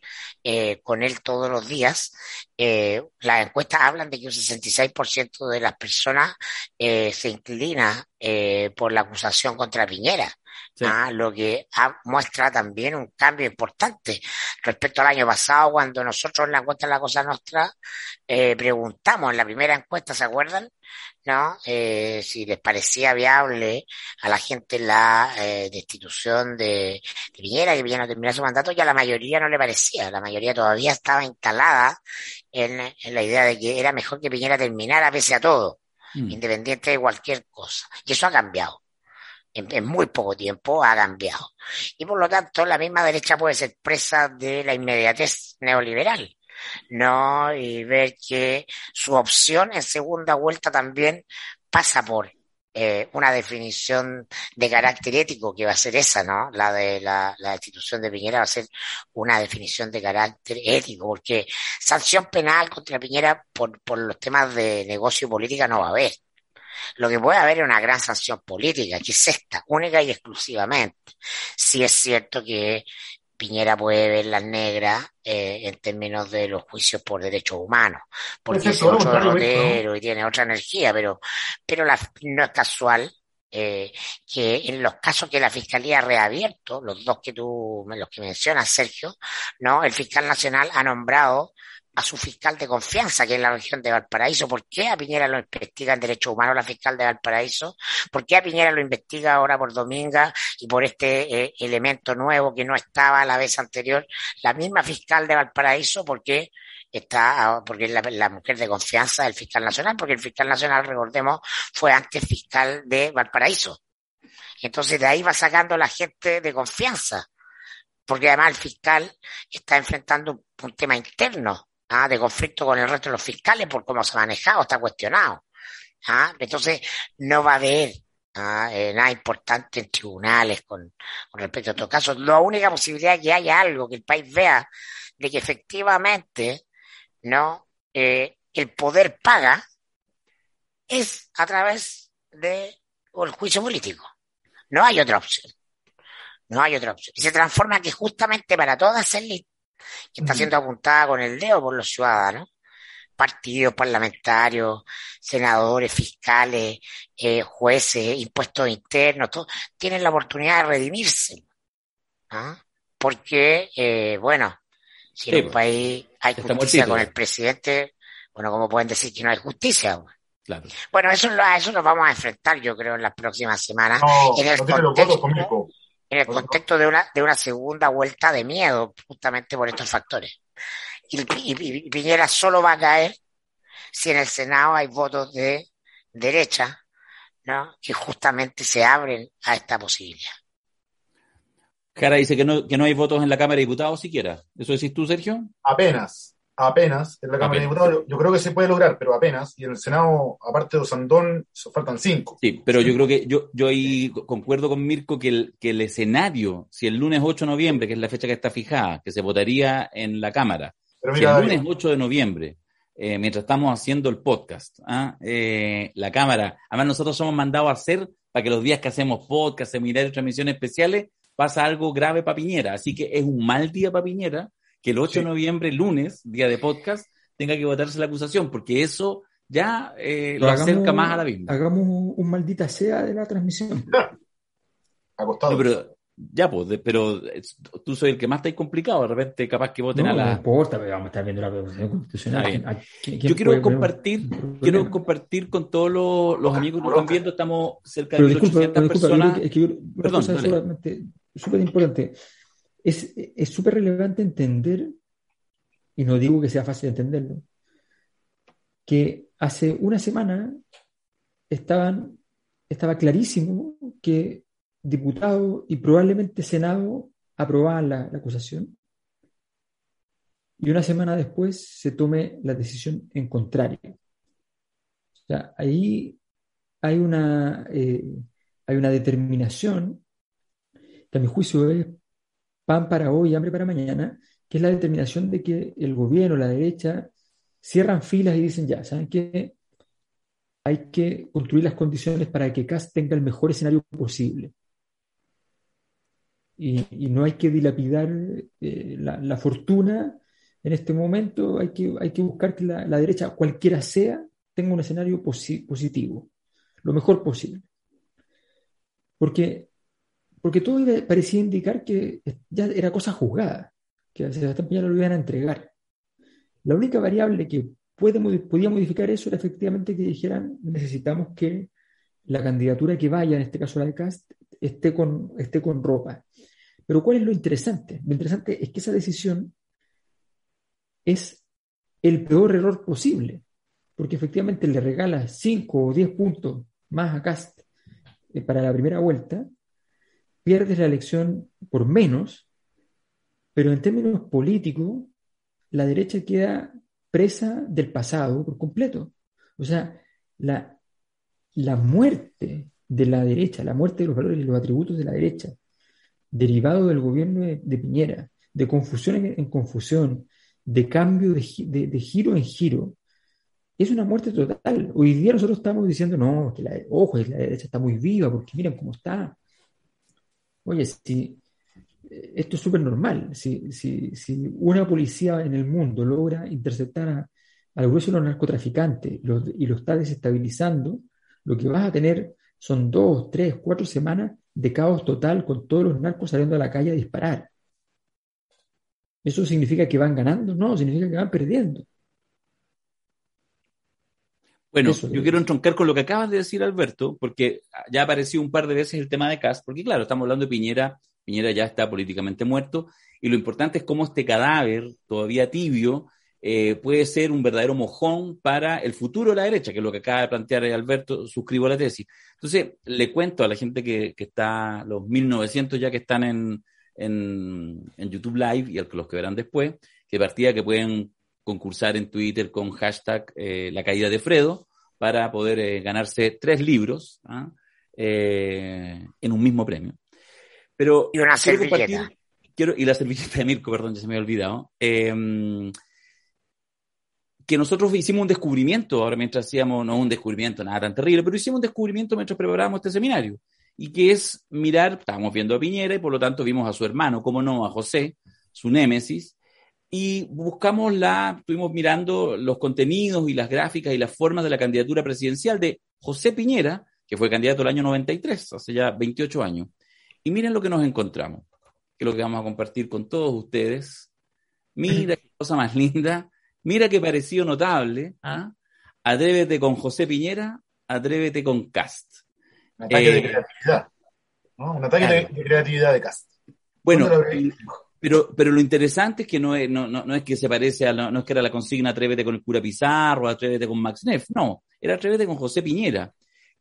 eh, con él todos los días. Eh, las encuestas hablan de que un 66% de las personas eh, se inclina eh, por la acusación contra Piñera. Sí. Ah, lo que ah, muestra también un cambio importante respecto al año pasado, cuando nosotros en la encuesta de la Cosa Nostra eh, preguntamos en la primera encuesta, ¿se acuerdan? ¿No? Eh, si les parecía viable a la gente la eh, destitución de, de Piñera, que Piñera no terminara su mandato, ya la mayoría no le parecía, la mayoría todavía estaba instalada en, en la idea de que era mejor que Piñera terminara pese a todo, Mm. independiente de cualquier cosa. Y eso ha cambiado en, muy poco tiempo ha cambiado. Y por lo tanto, la misma derecha puede ser presa de la inmediatez neoliberal, ¿no? Y ver que su opción en segunda vuelta también pasa por eh, una definición de carácter ético que va a ser esa, ¿no? La de la, la destitución de Piñera va a ser una definición de carácter ético, porque sanción penal contra Piñera por, por los temas de negocio y política no va a haber. Lo que puede haber es una gran sanción política, que es esta, única y exclusivamente. Si es cierto que Piñera puede ver las negras eh, en términos de los juicios por derechos humanos, porque es otro derrotero y tiene otra energía, pero, pero la, no es casual eh, que en los casos que la Fiscalía ha reabierto, los dos que tú, los que mencionas, Sergio, ¿no? El fiscal nacional ha nombrado a su fiscal de confianza, que es la región de Valparaíso. ¿Por qué a Piñera lo investiga en derechos humanos la fiscal de Valparaíso? ¿Por qué a Piñera lo investiga ahora por Dominga y por este eh, elemento nuevo que no estaba la vez anterior? La misma fiscal de Valparaíso, ¿por qué? Está, porque es la, mujer de confianza del fiscal nacional, porque el fiscal nacional, recordemos, fue antes fiscal de Valparaíso. Entonces de ahí va sacando la gente de confianza, porque además el fiscal está enfrentando un tema interno, ¿ah? de conflicto con el resto de los fiscales por cómo se ha manejado, está cuestionado. ¿ah? Entonces no va a haber ¿ah? eh, nada importante en tribunales con, respecto a estos casos. La única posibilidad que haya algo, que el país vea de que efectivamente no eh, el poder paga es a través de el juicio político. No hay otra opción. No hay otra opción. Y se transforma que justamente para toda esa élite que está siendo apuntada con el dedo por los ciudadanos, partidos parlamentarios, senadores, fiscales, eh, jueces, impuestos internos, todos tienen la oportunidad de redimirse. ¿ah? Porque, eh, bueno, si en Sí, un pues, país hay justicia con el presidente, bueno, ¿cómo pueden decir que no hay justicia? Claro. Bueno, eso, lo- a eso nos vamos a enfrentar, yo creo, en las próximas semanas, No, en el no contexto. En el contexto de una, de una segunda vuelta de miedo, justamente por estos factores. Y, y- y Piñera solo va a caer si en el Senado hay votos de derecha, ¿no? Que justamente se abren a esta posibilidad. Jara dice que no, que no hay votos en la Cámara de Diputados siquiera. ¿Eso decís tú, Sergio? Apenas, apenas. En la Cámara de. Diputados yo, creo que se puede lograr, pero apenas. Y en el Senado, aparte de Osandón, faltan cinco. Sí, pero yo creo que yo, yo ahí concuerdo con Mirko que el, que el escenario, si el lunes 8 de noviembre, que es la fecha que está fijada, que se votaría en la Cámara, Pero si mira, el lunes 8 de noviembre, eh, mientras estamos haciendo el podcast, ¿ah? Eh, la Cámara, además nosotros somos mandados a hacer para que los días que hacemos podcast, seminarios, transmisiones especiales, pasa algo grave para Piñera. Así que es un mal día para Piñera que el 8 Sí. de noviembre, lunes, día de podcast, tenga que votarse la acusación, porque eso ya eh, lo acerca más a la misma. Hagamos un, un maldita sea de la transmisión. acostado. No, pero ya, pues, de- pero es- tú soy el que más está ahí complicado. De repente, capaz que voten No, a no la. importa, pero vamos a estar viendo la Constitución constitucional. Está bien. ¿A quién- quién Yo quiero puede compartir, quiero compartir con todos los, los amigos que nos están viendo. Estamos cerca de Pero disculpa, 1800 pero disculpa, personas. es que yo- Perdón, solamente súper importante. Es súper relevante entender, y no digo que sea fácil entenderlo, que hace una semana estaban, estaba clarísimo que diputados y probablemente Senado aprobaban la, la acusación y una semana después se tome la decisión en contrario. O sea, ahí hay una, eh, hay una determinación que a mi juicio es pan para hoy, hambre para mañana, que es la determinación de que el gobierno, la derecha, cierran filas y dicen ya, ¿saben qué? Hay que construir las condiciones para que CAS tenga el mejor escenario posible. Y, no hay que dilapidar eh, la, fortuna en este momento hay que, hay que buscar que la, derecha, cualquiera sea, tenga un escenario posi- positivo, lo mejor posible. Porque, porque todo parecía indicar que ya era cosa juzgada, que Sebastián Piñera lo iban a entregar. La única variable que puede, podía modificar eso era efectivamente que dijeran necesitamos que la candidatura que vaya, en este caso la de Cast, esté con, esté con ropa. Pero ¿cuál es lo interesante? Lo interesante es que esa decisión es el peor error posible, porque efectivamente le regala 5 o 10 puntos más a Cast eh, para la primera vuelta, pierdes la elección por menos, pero en términos políticos, la derecha queda presa del pasado por completo. O sea, la, la muerte de la derecha, la muerte de los valores y los atributos de la derecha, derivado del gobierno de, Piñera, de confusión en, confusión, de cambio de- de giro en giro, es una muerte total. Hoy día nosotros estamos diciendo, no, que la, ojo, la derecha está muy viva, porque miren cómo está. Oye, si, eh, esto es súper normal. Si, si, si una policía en el mundo logra interceptar a, al grueso de los narcotraficantes y lo está desestabilizando, lo que vas a tener son dos, tres, cuatro semanas de caos total con todos los narcos saliendo a la calle a disparar. ¿Eso significa que van ganando? No, significa que van perdiendo. Bueno, Eso, yo quiero entroncar con lo que acabas de decir, Alberto, porque ya apareció un par de veces el tema de Cast, porque claro, estamos hablando de Piñera, Piñera ya está políticamente muerto, y lo importante es cómo este cadáver, todavía tibio, eh, puede ser un verdadero mojón para el futuro de la derecha, que es lo que acaba de plantear Alberto, suscribo la tesis. Entonces, le cuento a la gente que, que está, los 1900 ya que están en, en, en YouTube Live y a los que verán después, que partida que pueden concursar en Twitter con hashtag eh, La Caída de Fredo para poder eh, ganarse tres libros ¿ah? eh, en un mismo premio. Pero Y una quiero servilleta. quiero, y la servilleta de Mirko, perdón, ya se me había olvidado. eh, que nosotros hicimos un descubrimiento, ahora mientras hacíamos, no un descubrimiento nada tan terrible, pero hicimos un descubrimiento mientras preparábamos este seminario, y que es mirar, estábamos viendo a Piñera y por lo tanto vimos a su hermano, como no, a José, su némesis, y buscamos la, estuvimos mirando los contenidos y las gráficas y las formas de la candidatura presidencial de José Piñera, que fue candidato el año 93, hace ya 28 años. Y miren lo que nos encontramos, que es lo que vamos a compartir con todos ustedes. Mira qué cosa más linda, mira qué parecido notable. ¿ah? Atrévete con José Piñera, atrévete con Cast. Un ataque de Eh, creatividad. ¿no? Un ataque de, claro. de creatividad de Cast. Bueno, ¿Dónde lo habréis y- pero, pero lo interesante es que no es, no, no, no es que se parece a, la- no es que era la consigna Atrévete con el cura Pizarro, Atrévete con Max Neff, no, era Atrévete con José Piñera,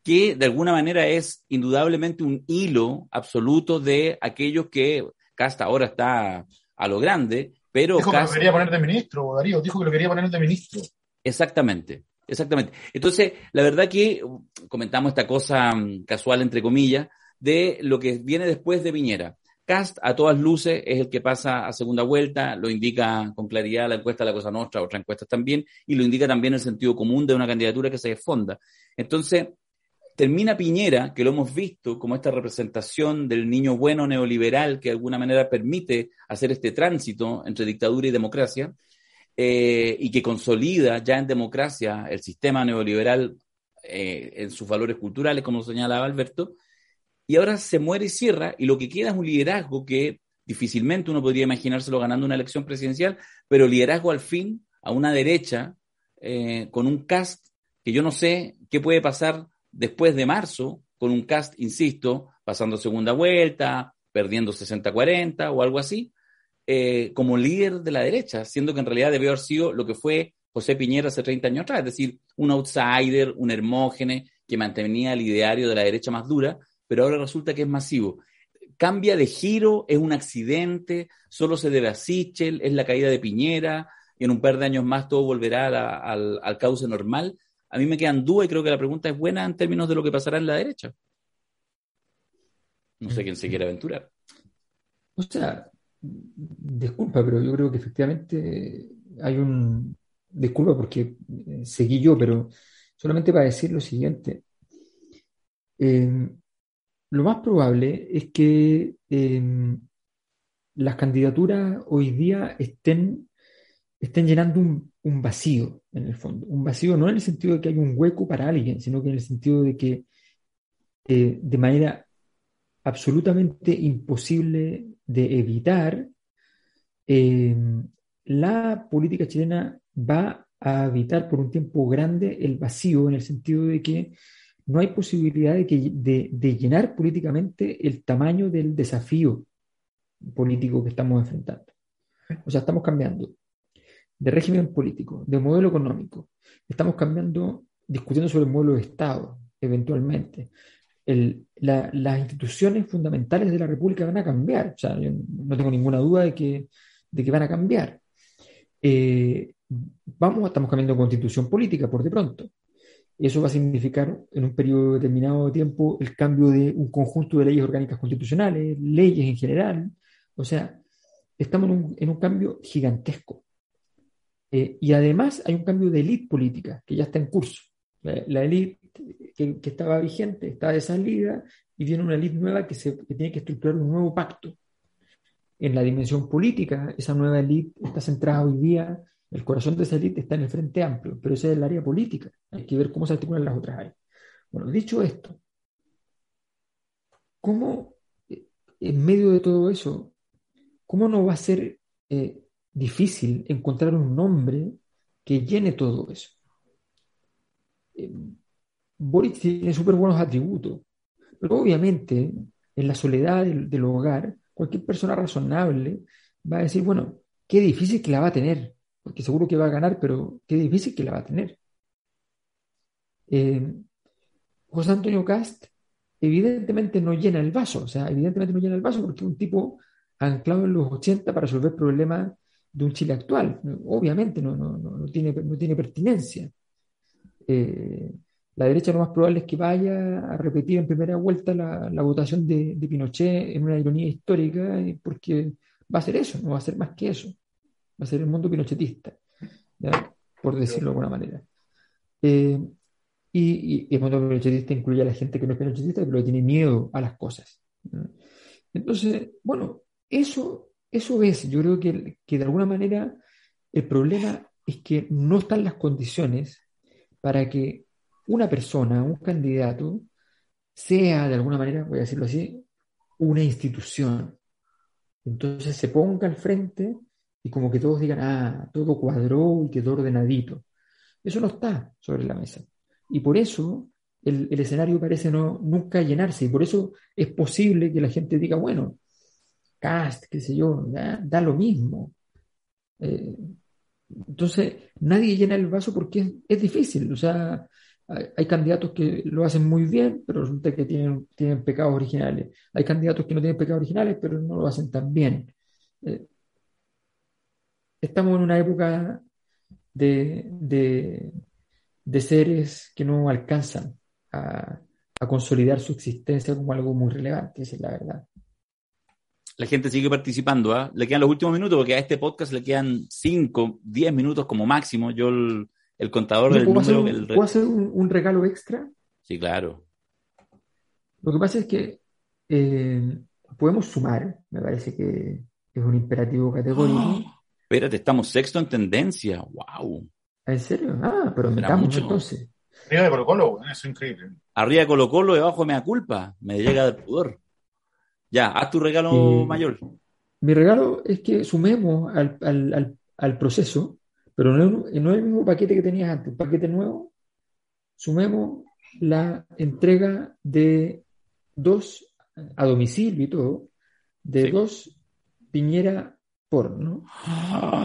que de alguna manera es indudablemente un hilo absoluto de aquellos que Cast ahora está a lo grande, pero Dijo que lo quería poner de ministro, Darío. Dijo que lo quería poner de ministro. Exactamente, exactamente. Entonces, la verdad que comentamos esta cosa mm, casual, entre comillas, de lo que viene después de Piñera. Cast, a todas luces, es el que pasa a segunda vuelta, lo indica con claridad la encuesta la Cosa Nostra, otras encuestas también, y lo indica también el sentido común de una candidatura que se desfonda. Entonces, termina Piñera, que lo hemos visto como esta representación del niño bueno neoliberal que de alguna manera permite hacer este tránsito entre dictadura y democracia, eh, y que consolida ya en democracia el sistema neoliberal eh, en sus valores culturales, como señalaba Alberto, y ahora se muere y cierra, y lo que queda es un liderazgo que difícilmente uno podría imaginárselo ganando una elección presidencial, pero liderazgo al fin a una derecha eh, con un cast que yo no sé qué puede pasar después de marzo, con un cast, insisto, pasando segunda vuelta, perdiendo 60-40 o algo así, eh, como líder de la derecha, siendo que en realidad debió haber sido lo que fue José Piñera hace 30 años atrás, es decir, un outsider, un hermógene que mantenía el ideario de la derecha más dura, pero ahora resulta que es masivo. Cambia de giro, es un accidente, solo se debe a Sichel, es la caída de Piñera, y en un par de años más todo volverá al, al cauce normal. A mí me quedan dudas y creo que la pregunta es buena en términos de lo que pasará en la derecha. No sé quién se quiere aventurar. O sea, disculpa, pero yo creo que efectivamente hay un... Disculpa porque eh, seguí yo, pero solamente para decir lo siguiente. Eh, lo más probable es que eh, las candidaturas hoy día estén, estén llenando un, vacío, en el fondo. Un vacío no en el sentido de que hay un hueco para alguien, sino que en el sentido de que eh, de manera absolutamente imposible de evitar, eh, la política chilena va a habitar por un tiempo grande el vacío en el sentido de que no hay posibilidad de, llenar políticamente el tamaño del desafío político que estamos enfrentando. O sea, estamos cambiando de régimen político, de modelo económico, estamos cambiando, discutiendo sobre el modelo de Estado, eventualmente. Las instituciones fundamentales de la República van a cambiar, o sea, yo no tengo ninguna duda de que, van a cambiar. Eh, vamos, estamos cambiando constitución política por de pronto. Eso va a significar en un periodo determinado de tiempo el cambio de un conjunto de leyes orgánicas constitucionales, leyes en general. O sea, estamos en un, cambio gigantesco. Eh, y además hay un cambio de élite política que ya está en curso. La, élite que, estaba vigente está de salida y viene una élite nueva que, se, que tiene que estructurar un nuevo pacto. En la dimensión política, esa nueva élite está centrada hoy día, el corazón de esa élite está en el Frente Amplio, pero ese es el área política. Hay que ver cómo se articulan las otras áreas. Bueno, dicho esto, ¿cómo eh, en medio de todo eso, cómo no va a ser eh, difícil encontrar un nombre que llene todo eso? Eh, tiene súper buenos atributos, pero obviamente en la soledad del, del hogar, cualquier persona razonable va a decir, bueno, qué difícil que la va a tener, porque seguro que va a ganar, pero qué difícil que la va a tener. Eh, José Antonio Cast evidentemente no llena el vaso, o sea, evidentemente no llena el vaso porque es un tipo anclado en los 80 para resolver problemas de un Chile actual. Obviamente no, no, no, tiene, no tiene pertinencia. Eh, la derecha lo más probable es que vaya a repetir en primera vuelta la, votación de, de, Pinochet en una ironía histórica, porque va a ser eso, no va a ser más que eso. Va a ser el mundo pinochetista, ¿ya? por decirlo de alguna manera. Eh, y, y, el mundo pinochetista incluye a la gente que no es pinochetista, pero tiene miedo a las cosas. ¿no? Entonces, bueno, eso, eso es, yo creo que, que de alguna manera el problema es que no están las condiciones para que una persona, un candidato, sea de alguna manera, voy a decirlo así, una institución. Entonces se ponga al frente y como que todos digan, ah, todo cuadró y quedó ordenadito. Eso no está sobre la mesa. Y por eso el, el, escenario parece no, nunca llenarse. Y por eso es posible que la gente diga, bueno, cast, qué sé yo, da, lo mismo. Eh, entonces, nadie llena el vaso porque es, difícil. O sea, hay, hay, candidatos que lo hacen muy bien, pero resulta que tienen, tienen pecados originales. Hay candidatos que no tienen pecados originales, pero no lo hacen tan bien. Eh, estamos en una época de, de, de seres que no alcanzan a, a, consolidar su existencia como algo muy relevante, esa es la verdad. La gente sigue participando, ¿eh? Le quedan los últimos minutos, porque a este podcast le quedan 5, 10 minutos como máximo. Yo, el, el contador del ¿puedo número. Hacer un, el... ¿Puedo hacer un, un, regalo extra? Sí, claro. Lo que pasa es que eh, podemos sumar, me parece que es un imperativo categórico. ¡Oh! Espérate, estamos sexto en tendencia. ¡Wow! ¿En serio? Ah, pero metamos entonces. Arriba de Colo Colo, eso es increíble. Arriba de Colo Colo, debajo de Mea Culpa. Me llega del pudor. Ya, haz tu regalo Eh, mayor. Mi regalo es que sumemos al, al, al, al proceso, pero no, no es el mismo paquete que tenías antes, un paquete nuevo. Sumemos la entrega de dos, a domicilio y todo, de Sí. dos Piñera porno.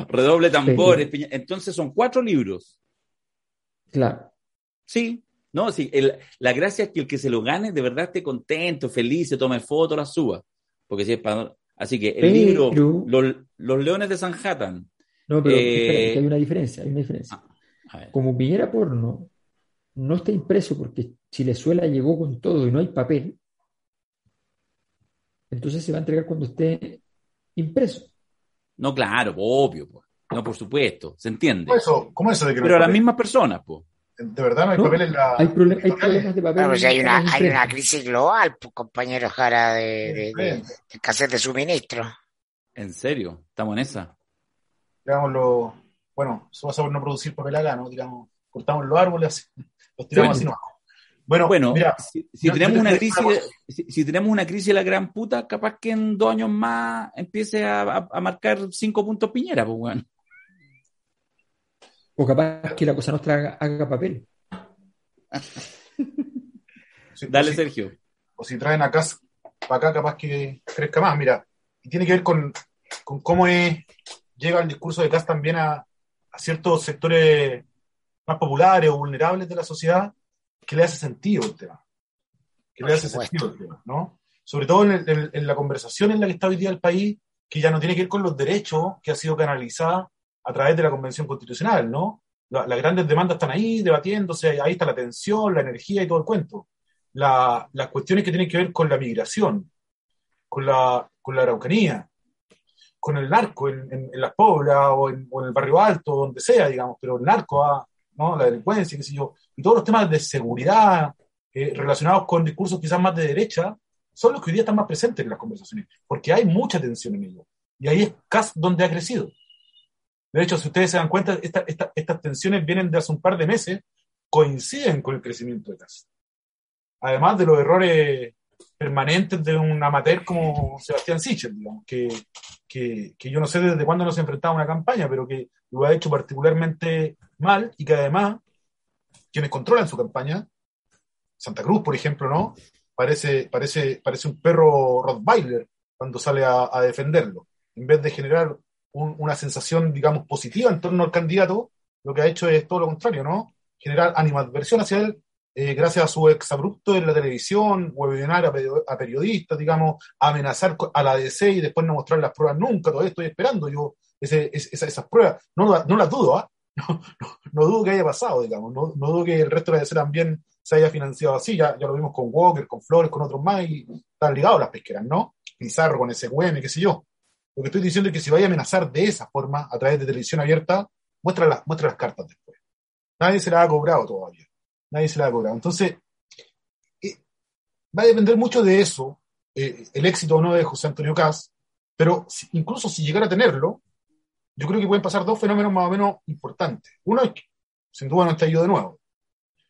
Redoble tambores. piña- Entonces son cuatro libros. Claro. Sí, No, sí, el- la gracia es que el que se lo gane de verdad esté contento, feliz, se tome foto, la suba. Porque si es para... Así que el Pero- libro Los, Los Leones de Sanhattan. No, pero Eh, hay una diferencia, hay una diferencia. A ver. Como Piñera Porno no está impreso porque Chilezuela llegó con todo y no hay papel, entonces se va a entregar cuando esté impreso. No, claro, obvio. po. No, por supuesto, se entiende. ¿Cómo eso, cómo eso de que no Pero a hay las mismas personas, pues. De verdad no hay No, papel en la. Hay, prole- hay problemas de papel. Bueno, pues hay una, hay una crisis global, pues, compañero Jara, de, de, de- de escasez de suministro. En serio, estamos en esa. Digámoslo, bueno, eso pasa por no producir papel acá, ¿no? Digamos, cortamos los árboles, los tiramos así, no. Bueno, Bueno, mira, si, tenemos una crisis, una si, si tenemos una crisis de la gran puta, capaz que en dos años más empiece a, a- a marcar cinco puntos Piñera, pues bueno. O capaz que la cosa nostra haga, haga papel. si- Dale, si- Sergio. o si traen acá para acá, capaz que crezca más. Mira, y tiene que ver con, con cómo es, llega el discurso de Kass también a, a ciertos sectores más populares o vulnerables de la sociedad, que le hace sentido el tema. Que Por le hace supuesto. sentido el tema, ¿no? Sobre todo en, el- en- en la conversación en la que está hoy día el país, que ya no tiene que ver con los derechos que ha sido canalizada a través de la Convención Constitucional, ¿no? La- las grandes demandas están ahí debatiéndose, ahí está la tensión, la energía y todo el cuento la- las cuestiones que tienen que ver con la migración, con la, con la araucanía, con el narco en, en- en las poblas o en, o en el barrio alto, donde sea, digamos, pero el narco, ah, ¿no? la delincuencia, qué sé yo, y todos los temas de seguridad eh, relacionados con discursos quizás más de derecha, son los que hoy día están más presentes en las conversaciones, porque hay mucha tensión en ello. Y ahí es casi donde ha crecido. De hecho, si ustedes se dan cuenta, esta- esta- estas tensiones vienen de hace un par de meses, coinciden con el crecimiento de Cast además de los errores permanentes de un amateur como Sebastián Sichel, digamos, que, que, que yo no sé desde cuándo nos enfrentaba a una campaña, pero que lo ha hecho particularmente mal y que además quienes controlan su campaña, Santa Cruz, por ejemplo, ¿no? Parece, parece, parece un perro Rottweiler cuando sale a, defenderlo. En vez de generar un- una sensación, digamos, positiva en torno al candidato, lo que ha hecho es todo lo contrario, ¿no? Generar animadversión hacia él, eh, gracias a su exabrupto en la televisión, webinar a, a periodistas, digamos, amenazar a la DC y después no mostrar las pruebas nunca, todavía estoy esperando yo ese- es- esa- esas pruebas. No, no las dudo, ¿ah? No, no- dudo que haya pasado, digamos, no, dudo que el resto de la DC también se haya financiado así, ya, ya lo vimos con Walker, con Flores, con otros más, y están ligados las pesqueras, ¿no? Pizarro con SQM, qué sé yo. Lo que estoy diciendo es que si vaya a amenazar de esa forma, a través de televisión abierta, muestra las, muestra las cartas después. Nadie se la ha cobrado todavía. Nadie se la ha cobrado. Entonces, eh, va a depender mucho de eso, eh, el éxito o no de José Antonio Caz, pero incluso si llegara a tenerlo, yo creo que pueden pasar dos fenómenos más o menos importantes. Uno es que, sin duda, no yo de nuevo.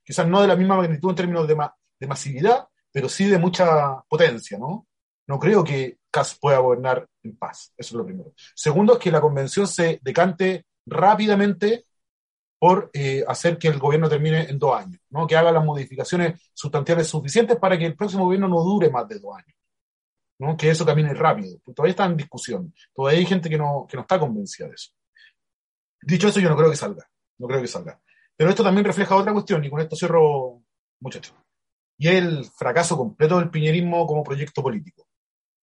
Quizás no de la misma magnitud en términos de, ma- de masividad, pero sí de mucha potencia, ¿no? No creo que Caz pueda gobernar en paz. Eso es lo primero. Segundo es que la convención se decante rápidamente por eh, hacer que el gobierno termine en dos años, ¿no? que haga las modificaciones sustanciales suficientes para que el próximo gobierno no dure más de dos años, que eso camine rápido. Todavía está en discusión, todavía hay gente que no, que no está convencida de eso. Dicho eso, yo no creo que salga, no creo que salga. Pero esto también refleja otra cuestión, y con esto cierro, muchachos, y es el fracaso completo del piñerismo como proyecto político.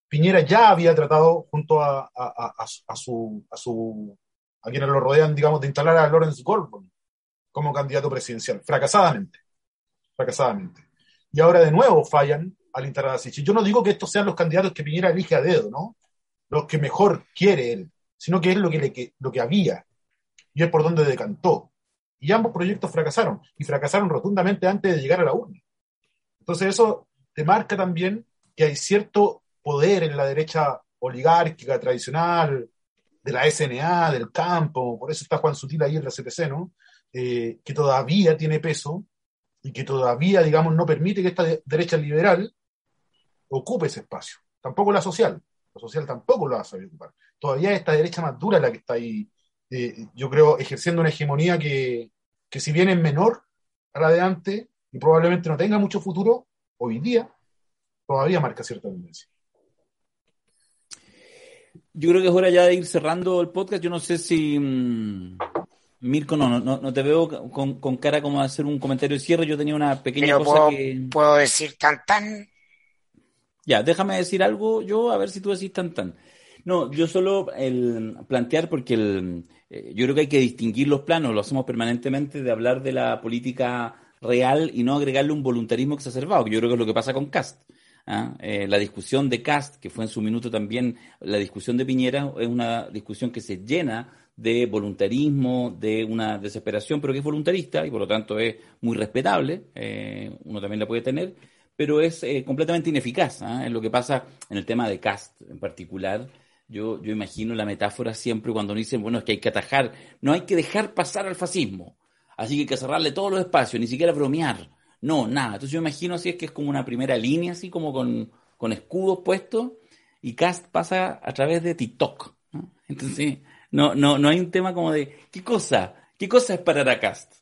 Piñera ya había tratado, junto a, a, a, su, a su, a quienes lo rodean, digamos, de instalar a Lawrence Goldborn como candidato presidencial, fracasadamente, fracasadamente. Y ahora de nuevo fallan al Sichel. Yo no digo que estos sean los candidatos que Piñera elige a dedo, ¿no? Los que mejor quiere él, sino que es lo que, le, que, lo que había y es por donde decantó. Y ambos proyectos fracasaron, y fracasaron rotundamente antes de llegar a la urna. Entonces eso te marca también que hay cierto poder en la derecha oligárquica tradicional, de la SNA, del campo, por eso está Juan Sutil ahí en la CPC, ¿no? Eh, que todavía tiene peso y que todavía, digamos, no permite que esta de- derecha liberal ocupe ese espacio. Tampoco la social. La social tampoco lo va a saber ocupar. Todavía esta derecha más dura es la que está ahí, eh, yo creo, ejerciendo una hegemonía que, que si bien es menor a la de antes y probablemente no tenga mucho futuro, hoy día todavía marca cierta tendencia. Yo creo que es hora ya de ir cerrando el podcast. Yo no sé si, mm, Mirko, no, no, no, te veo con, con cara como hacer un comentario de cierre. Yo tenía una pequeña Pero cosa puedo, que. puedo decir tan tan. Ya, déjame decir algo yo, a ver si tú decís tan tan. No, yo solo el plantear porque el, eh, yo creo que hay que distinguir los planos, lo hacemos permanentemente de hablar de la política real y no agregarle un voluntarismo exacerbado, que yo creo que es lo que pasa con Cast. ¿ah? Eh, la discusión de Cast, que fue en su minuto también la discusión de Piñera, es una discusión que se llena de voluntarismo, de una desesperación, pero que es voluntarista y por lo tanto es muy respetable, eh, uno también la puede tener, pero es eh, completamente ineficaz. ¿ah? Es lo que pasa en el tema de Cast en particular. Yo, yo imagino la metáfora siempre cuando dicen, bueno, es que hay que atajar, no hay que dejar pasar al fascismo, así que hay que cerrarle todos los espacios, ni siquiera bromear. No, nada. Entonces yo imagino así es que es como una primera línea, así como con, con escudos puestos, y Cast pasa a través de TikTok. Entonces, no, no, no hay un tema como de, ¿qué cosa? ¿Qué cosa es parar a Cast?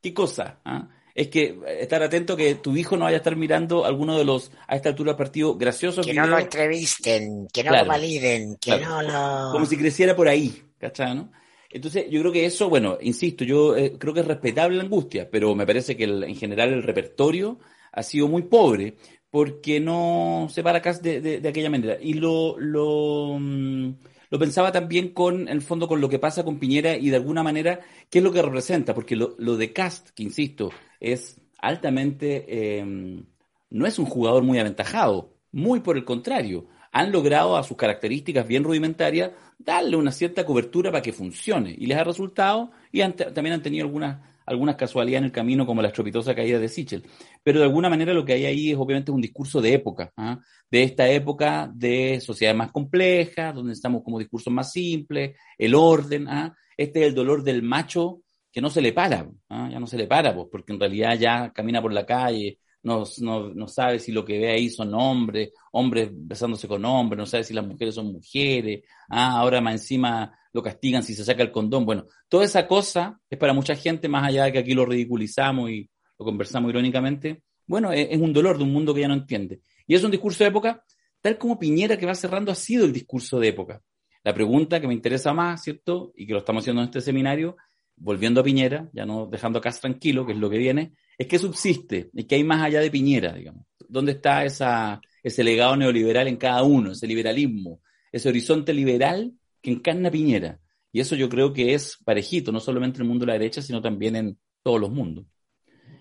¿Qué cosa? ¿Ah? Es que estar atento que tu hijo no vaya a estar mirando alguno de los, a esta altura del partido, graciosos Que no lo entrevisten, que no Claro. lo validen, que Claro. no lo. como si creciera por ahí, ¿cachai? no? Entonces, yo creo que eso, bueno, insisto, yo eh, creo que es respetable la angustia, pero me parece que el- en general el repertorio ha sido muy pobre porque no se para acá de, de- de aquella manera. Y lo, lo, mm, lo pensaba también con, en el fondo, con lo que pasa con Piñera y de alguna manera, qué es lo que representa, porque lo, lo de Cast, que insisto, es altamente, eh, no es un jugador muy aventajado, muy por el contrario. Han logrado a sus características bien rudimentarias darle una cierta cobertura para que funcione y les ha resultado y también han tenido algunas, algunas casualidades en el camino como la estropitosa caída de Sichel. Pero de alguna manera lo que hay ahí es obviamente un discurso de época, ¿ah? de esta época de sociedades más complejas, donde estamos como discursos más simples, el orden, ¿ah? este es el dolor del macho que no se le para, ¿ah? ya no se le para, pues, porque en realidad ya camina por la calle, no, no, no sabe si lo que ve ahí son hombres, hombres besándose con hombres, no sabe si las mujeres son mujeres, ah, ahora más encima lo castigan si se saca el condón. Bueno, toda esa cosa es para mucha gente, más allá de que aquí lo ridiculizamos y lo conversamos irónicamente, bueno, es, un dolor de un mundo que ya no entiende. Y es un discurso de época, tal como Piñera que va cerrando ha sido el discurso de época. La pregunta que me interesa más, ¿cierto? Y que lo estamos haciendo en este seminario, volviendo a Piñera, ya no dejando acá tranquilo, que es lo que viene, es que subsiste, es que hay más allá de Piñera, digamos. ¿Dónde está esa, ese legado neoliberal en cada uno, ese liberalismo, ese horizonte liberal que encarna Piñera? Y eso yo creo que es parejito, no solamente en el mundo de la derecha, sino también en todos los mundos.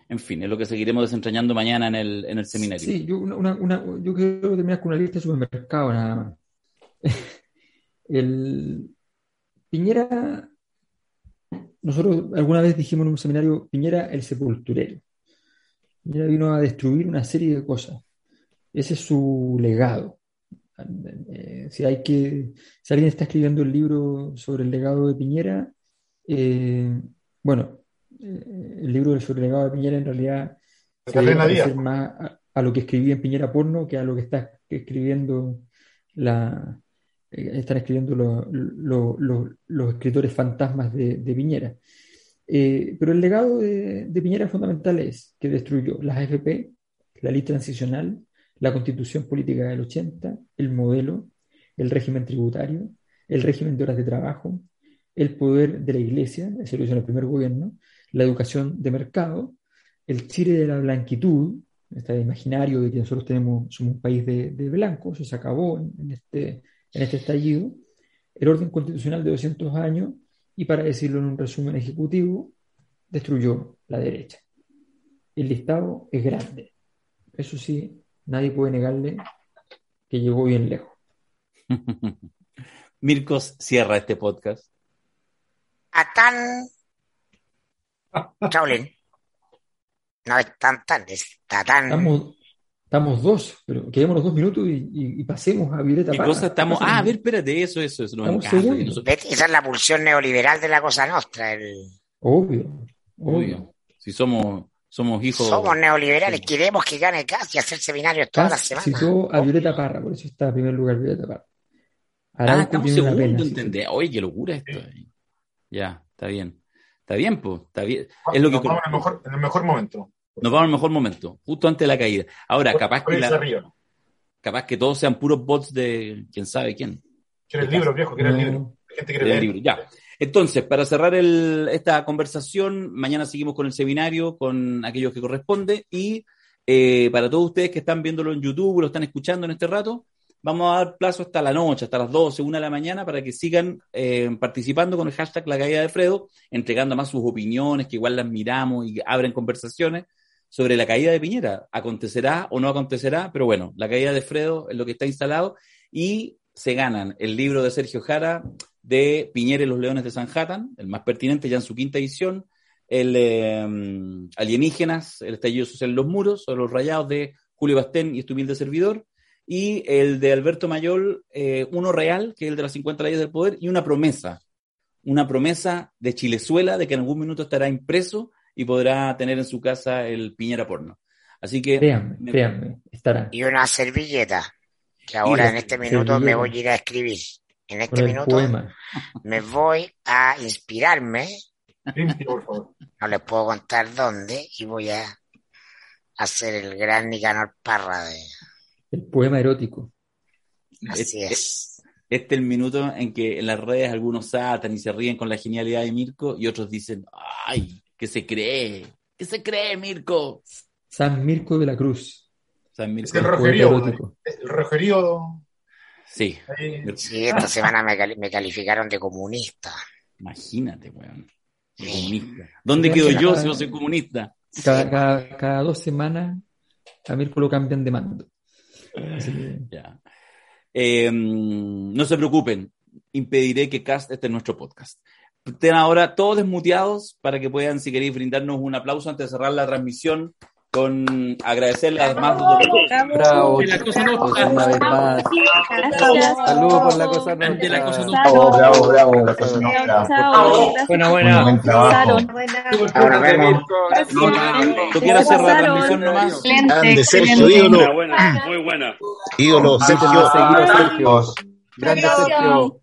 En fin, es lo que seguiremos desentrañando mañana en el, en el seminario. Sí, yo, una, una, yo quiero con una lista de supermercados nada más. Piñera, nosotros alguna vez dijimos en un seminario, Piñera el sepulturero. Piñera vino a destruir una serie de cosas. Ese es su legado. Eh, si hay que, si alguien está escribiendo el libro sobre el legado de Piñera, eh, bueno, eh, el libro sobre el legado de Piñera en realidad se parecer más a, a lo que escribí en Piñera Porno que a lo que está escribiendo la, están escribiendo lo- lo- lo- los escritores fantasmas de, de Piñera. Eh, pero el legado de, de Piñera fundamental es que destruyó las AFP, la ley transicional, la constitución política del 80, el modelo, el régimen tributario, el régimen de horas de trabajo, el poder de la iglesia, eso lo hizo el primer gobierno, la educación de mercado, el Chile de la blanquitud, este imaginario de que nosotros tenemos, somos un país de, de blancos, se acabó en, este, en este estallido, el orden constitucional de 200 años, y para decirlo en un resumen ejecutivo, destruyó la derecha. El listado es grande. Eso sí, nadie puede negarle que llegó bien lejos. Mircos cierra este podcast. A tan. Chaolín. No es tan tan, es tatán. Estamos, estamos dos, pero quedémonos dos minutos y, y- y pasemos a Violeta ¿Qué Parra. cosa estamos? Ah, a ver, espérate, eso, eso, eso. nosotros- ¿Ves? Esa es la pulsión neoliberal de la cosa nostra. El... Obvio, obvio. Obvio. Si somos, somos hijos. Somos neoliberales, Sí. queremos que gane casi hacer seminarios todas las semanas. citó a Violeta Parra, por eso está en primer lugar Violeta Parra. Ah, Arauco estamos segundos, pena, sí. ¿entendés? Oye, qué locura esto. Ya, está bien. Está bien, pues. Está bien. Es lo que Nos vamos en el mejor, en el mejor momento. nos vamos al mejor momento, justo antes de la caída. Ahora, capaz que, la- capaz que todos sean puros bots de quién sabe quién. Quiere el libro, viejo, quiere el libro. La gente quiere leer. libro. Ya. Entonces, para cerrar el- esta conversación, mañana seguimos con el seminario, con aquellos que corresponde, y eh, para todos ustedes que están viéndolo en YouTube, lo están escuchando en este rato, vamos a dar plazo hasta la noche, hasta las 12, 1 de la mañana, para que sigan eh, participando con el hashtag La Caída de Fredo, entregando más sus opiniones, que igual las miramos y abren conversaciones sobre la caída de Piñera. ¿Acontecerá o no acontecerá? Pero bueno, la caída de Fredo es lo que está instalado y se ganan el libro de Sergio Jara de Piñera y los Leones de Sanhattan, el más pertinente ya en su quinta edición, el eh, Alienígenas, el estallido social en los muros, o los rayados de Julio Bastén y este humilde servidor, y el de Alberto Mayol, eh, uno real, que es el de las 50 leyes del poder, y una promesa, una promesa de Chilezuela de que en algún minuto estará impreso y podrá tener en su casa el Piñera porno. Así que... Créanme, me- créanme, estará. Y una servilleta, que ahora en este minuto me servilleta. voy a ir a escribir. En este el minuto poema. me voy a inspirarme, Limpio, por favor. no les puedo contar dónde, y voy a hacer el gran Nicanor Parra de... El poema erótico. Así Es- es. Este es el minuto en que en las redes algunos saltan y se ríen con la genialidad de Mirko y otros dicen, ¡ay! ¿Qué se cree? ¿Qué se cree, Mirko? San Mirko de la Cruz. San Es Mirko. el poeta rojerío. El rojerío. Sí. Sí, esta semana me, cali- me calificaron de comunista. imagínate, weón. Comunista. ¿Dónde quedo yo si no soy comunista? Cada, cada, cada dos semanas a Mirko lo cambian de mando. Que, Ya. Eh, no se preocupen, impediré que Cast esté en nuestro podcast. Estén ahora todos desmuteados para que puedan, si queréis, brindarnos un aplauso antes de cerrar la transmisión con agradecerle además Bravo, De la cosa chicos, nostra. una vez más. Gracias. Saludos por la cosa De la cosa nostra. nostra. Bravo, bravo, bravo. la cosa Muy buena. buen trabajo. Ahora vemos. ¿Tú quieres hacer la transmisión nomás? Grande, Sergio, ídolo, muy buena. ídolo, Sergio. Seguido, Sergio. Chicos, Grande Sergio.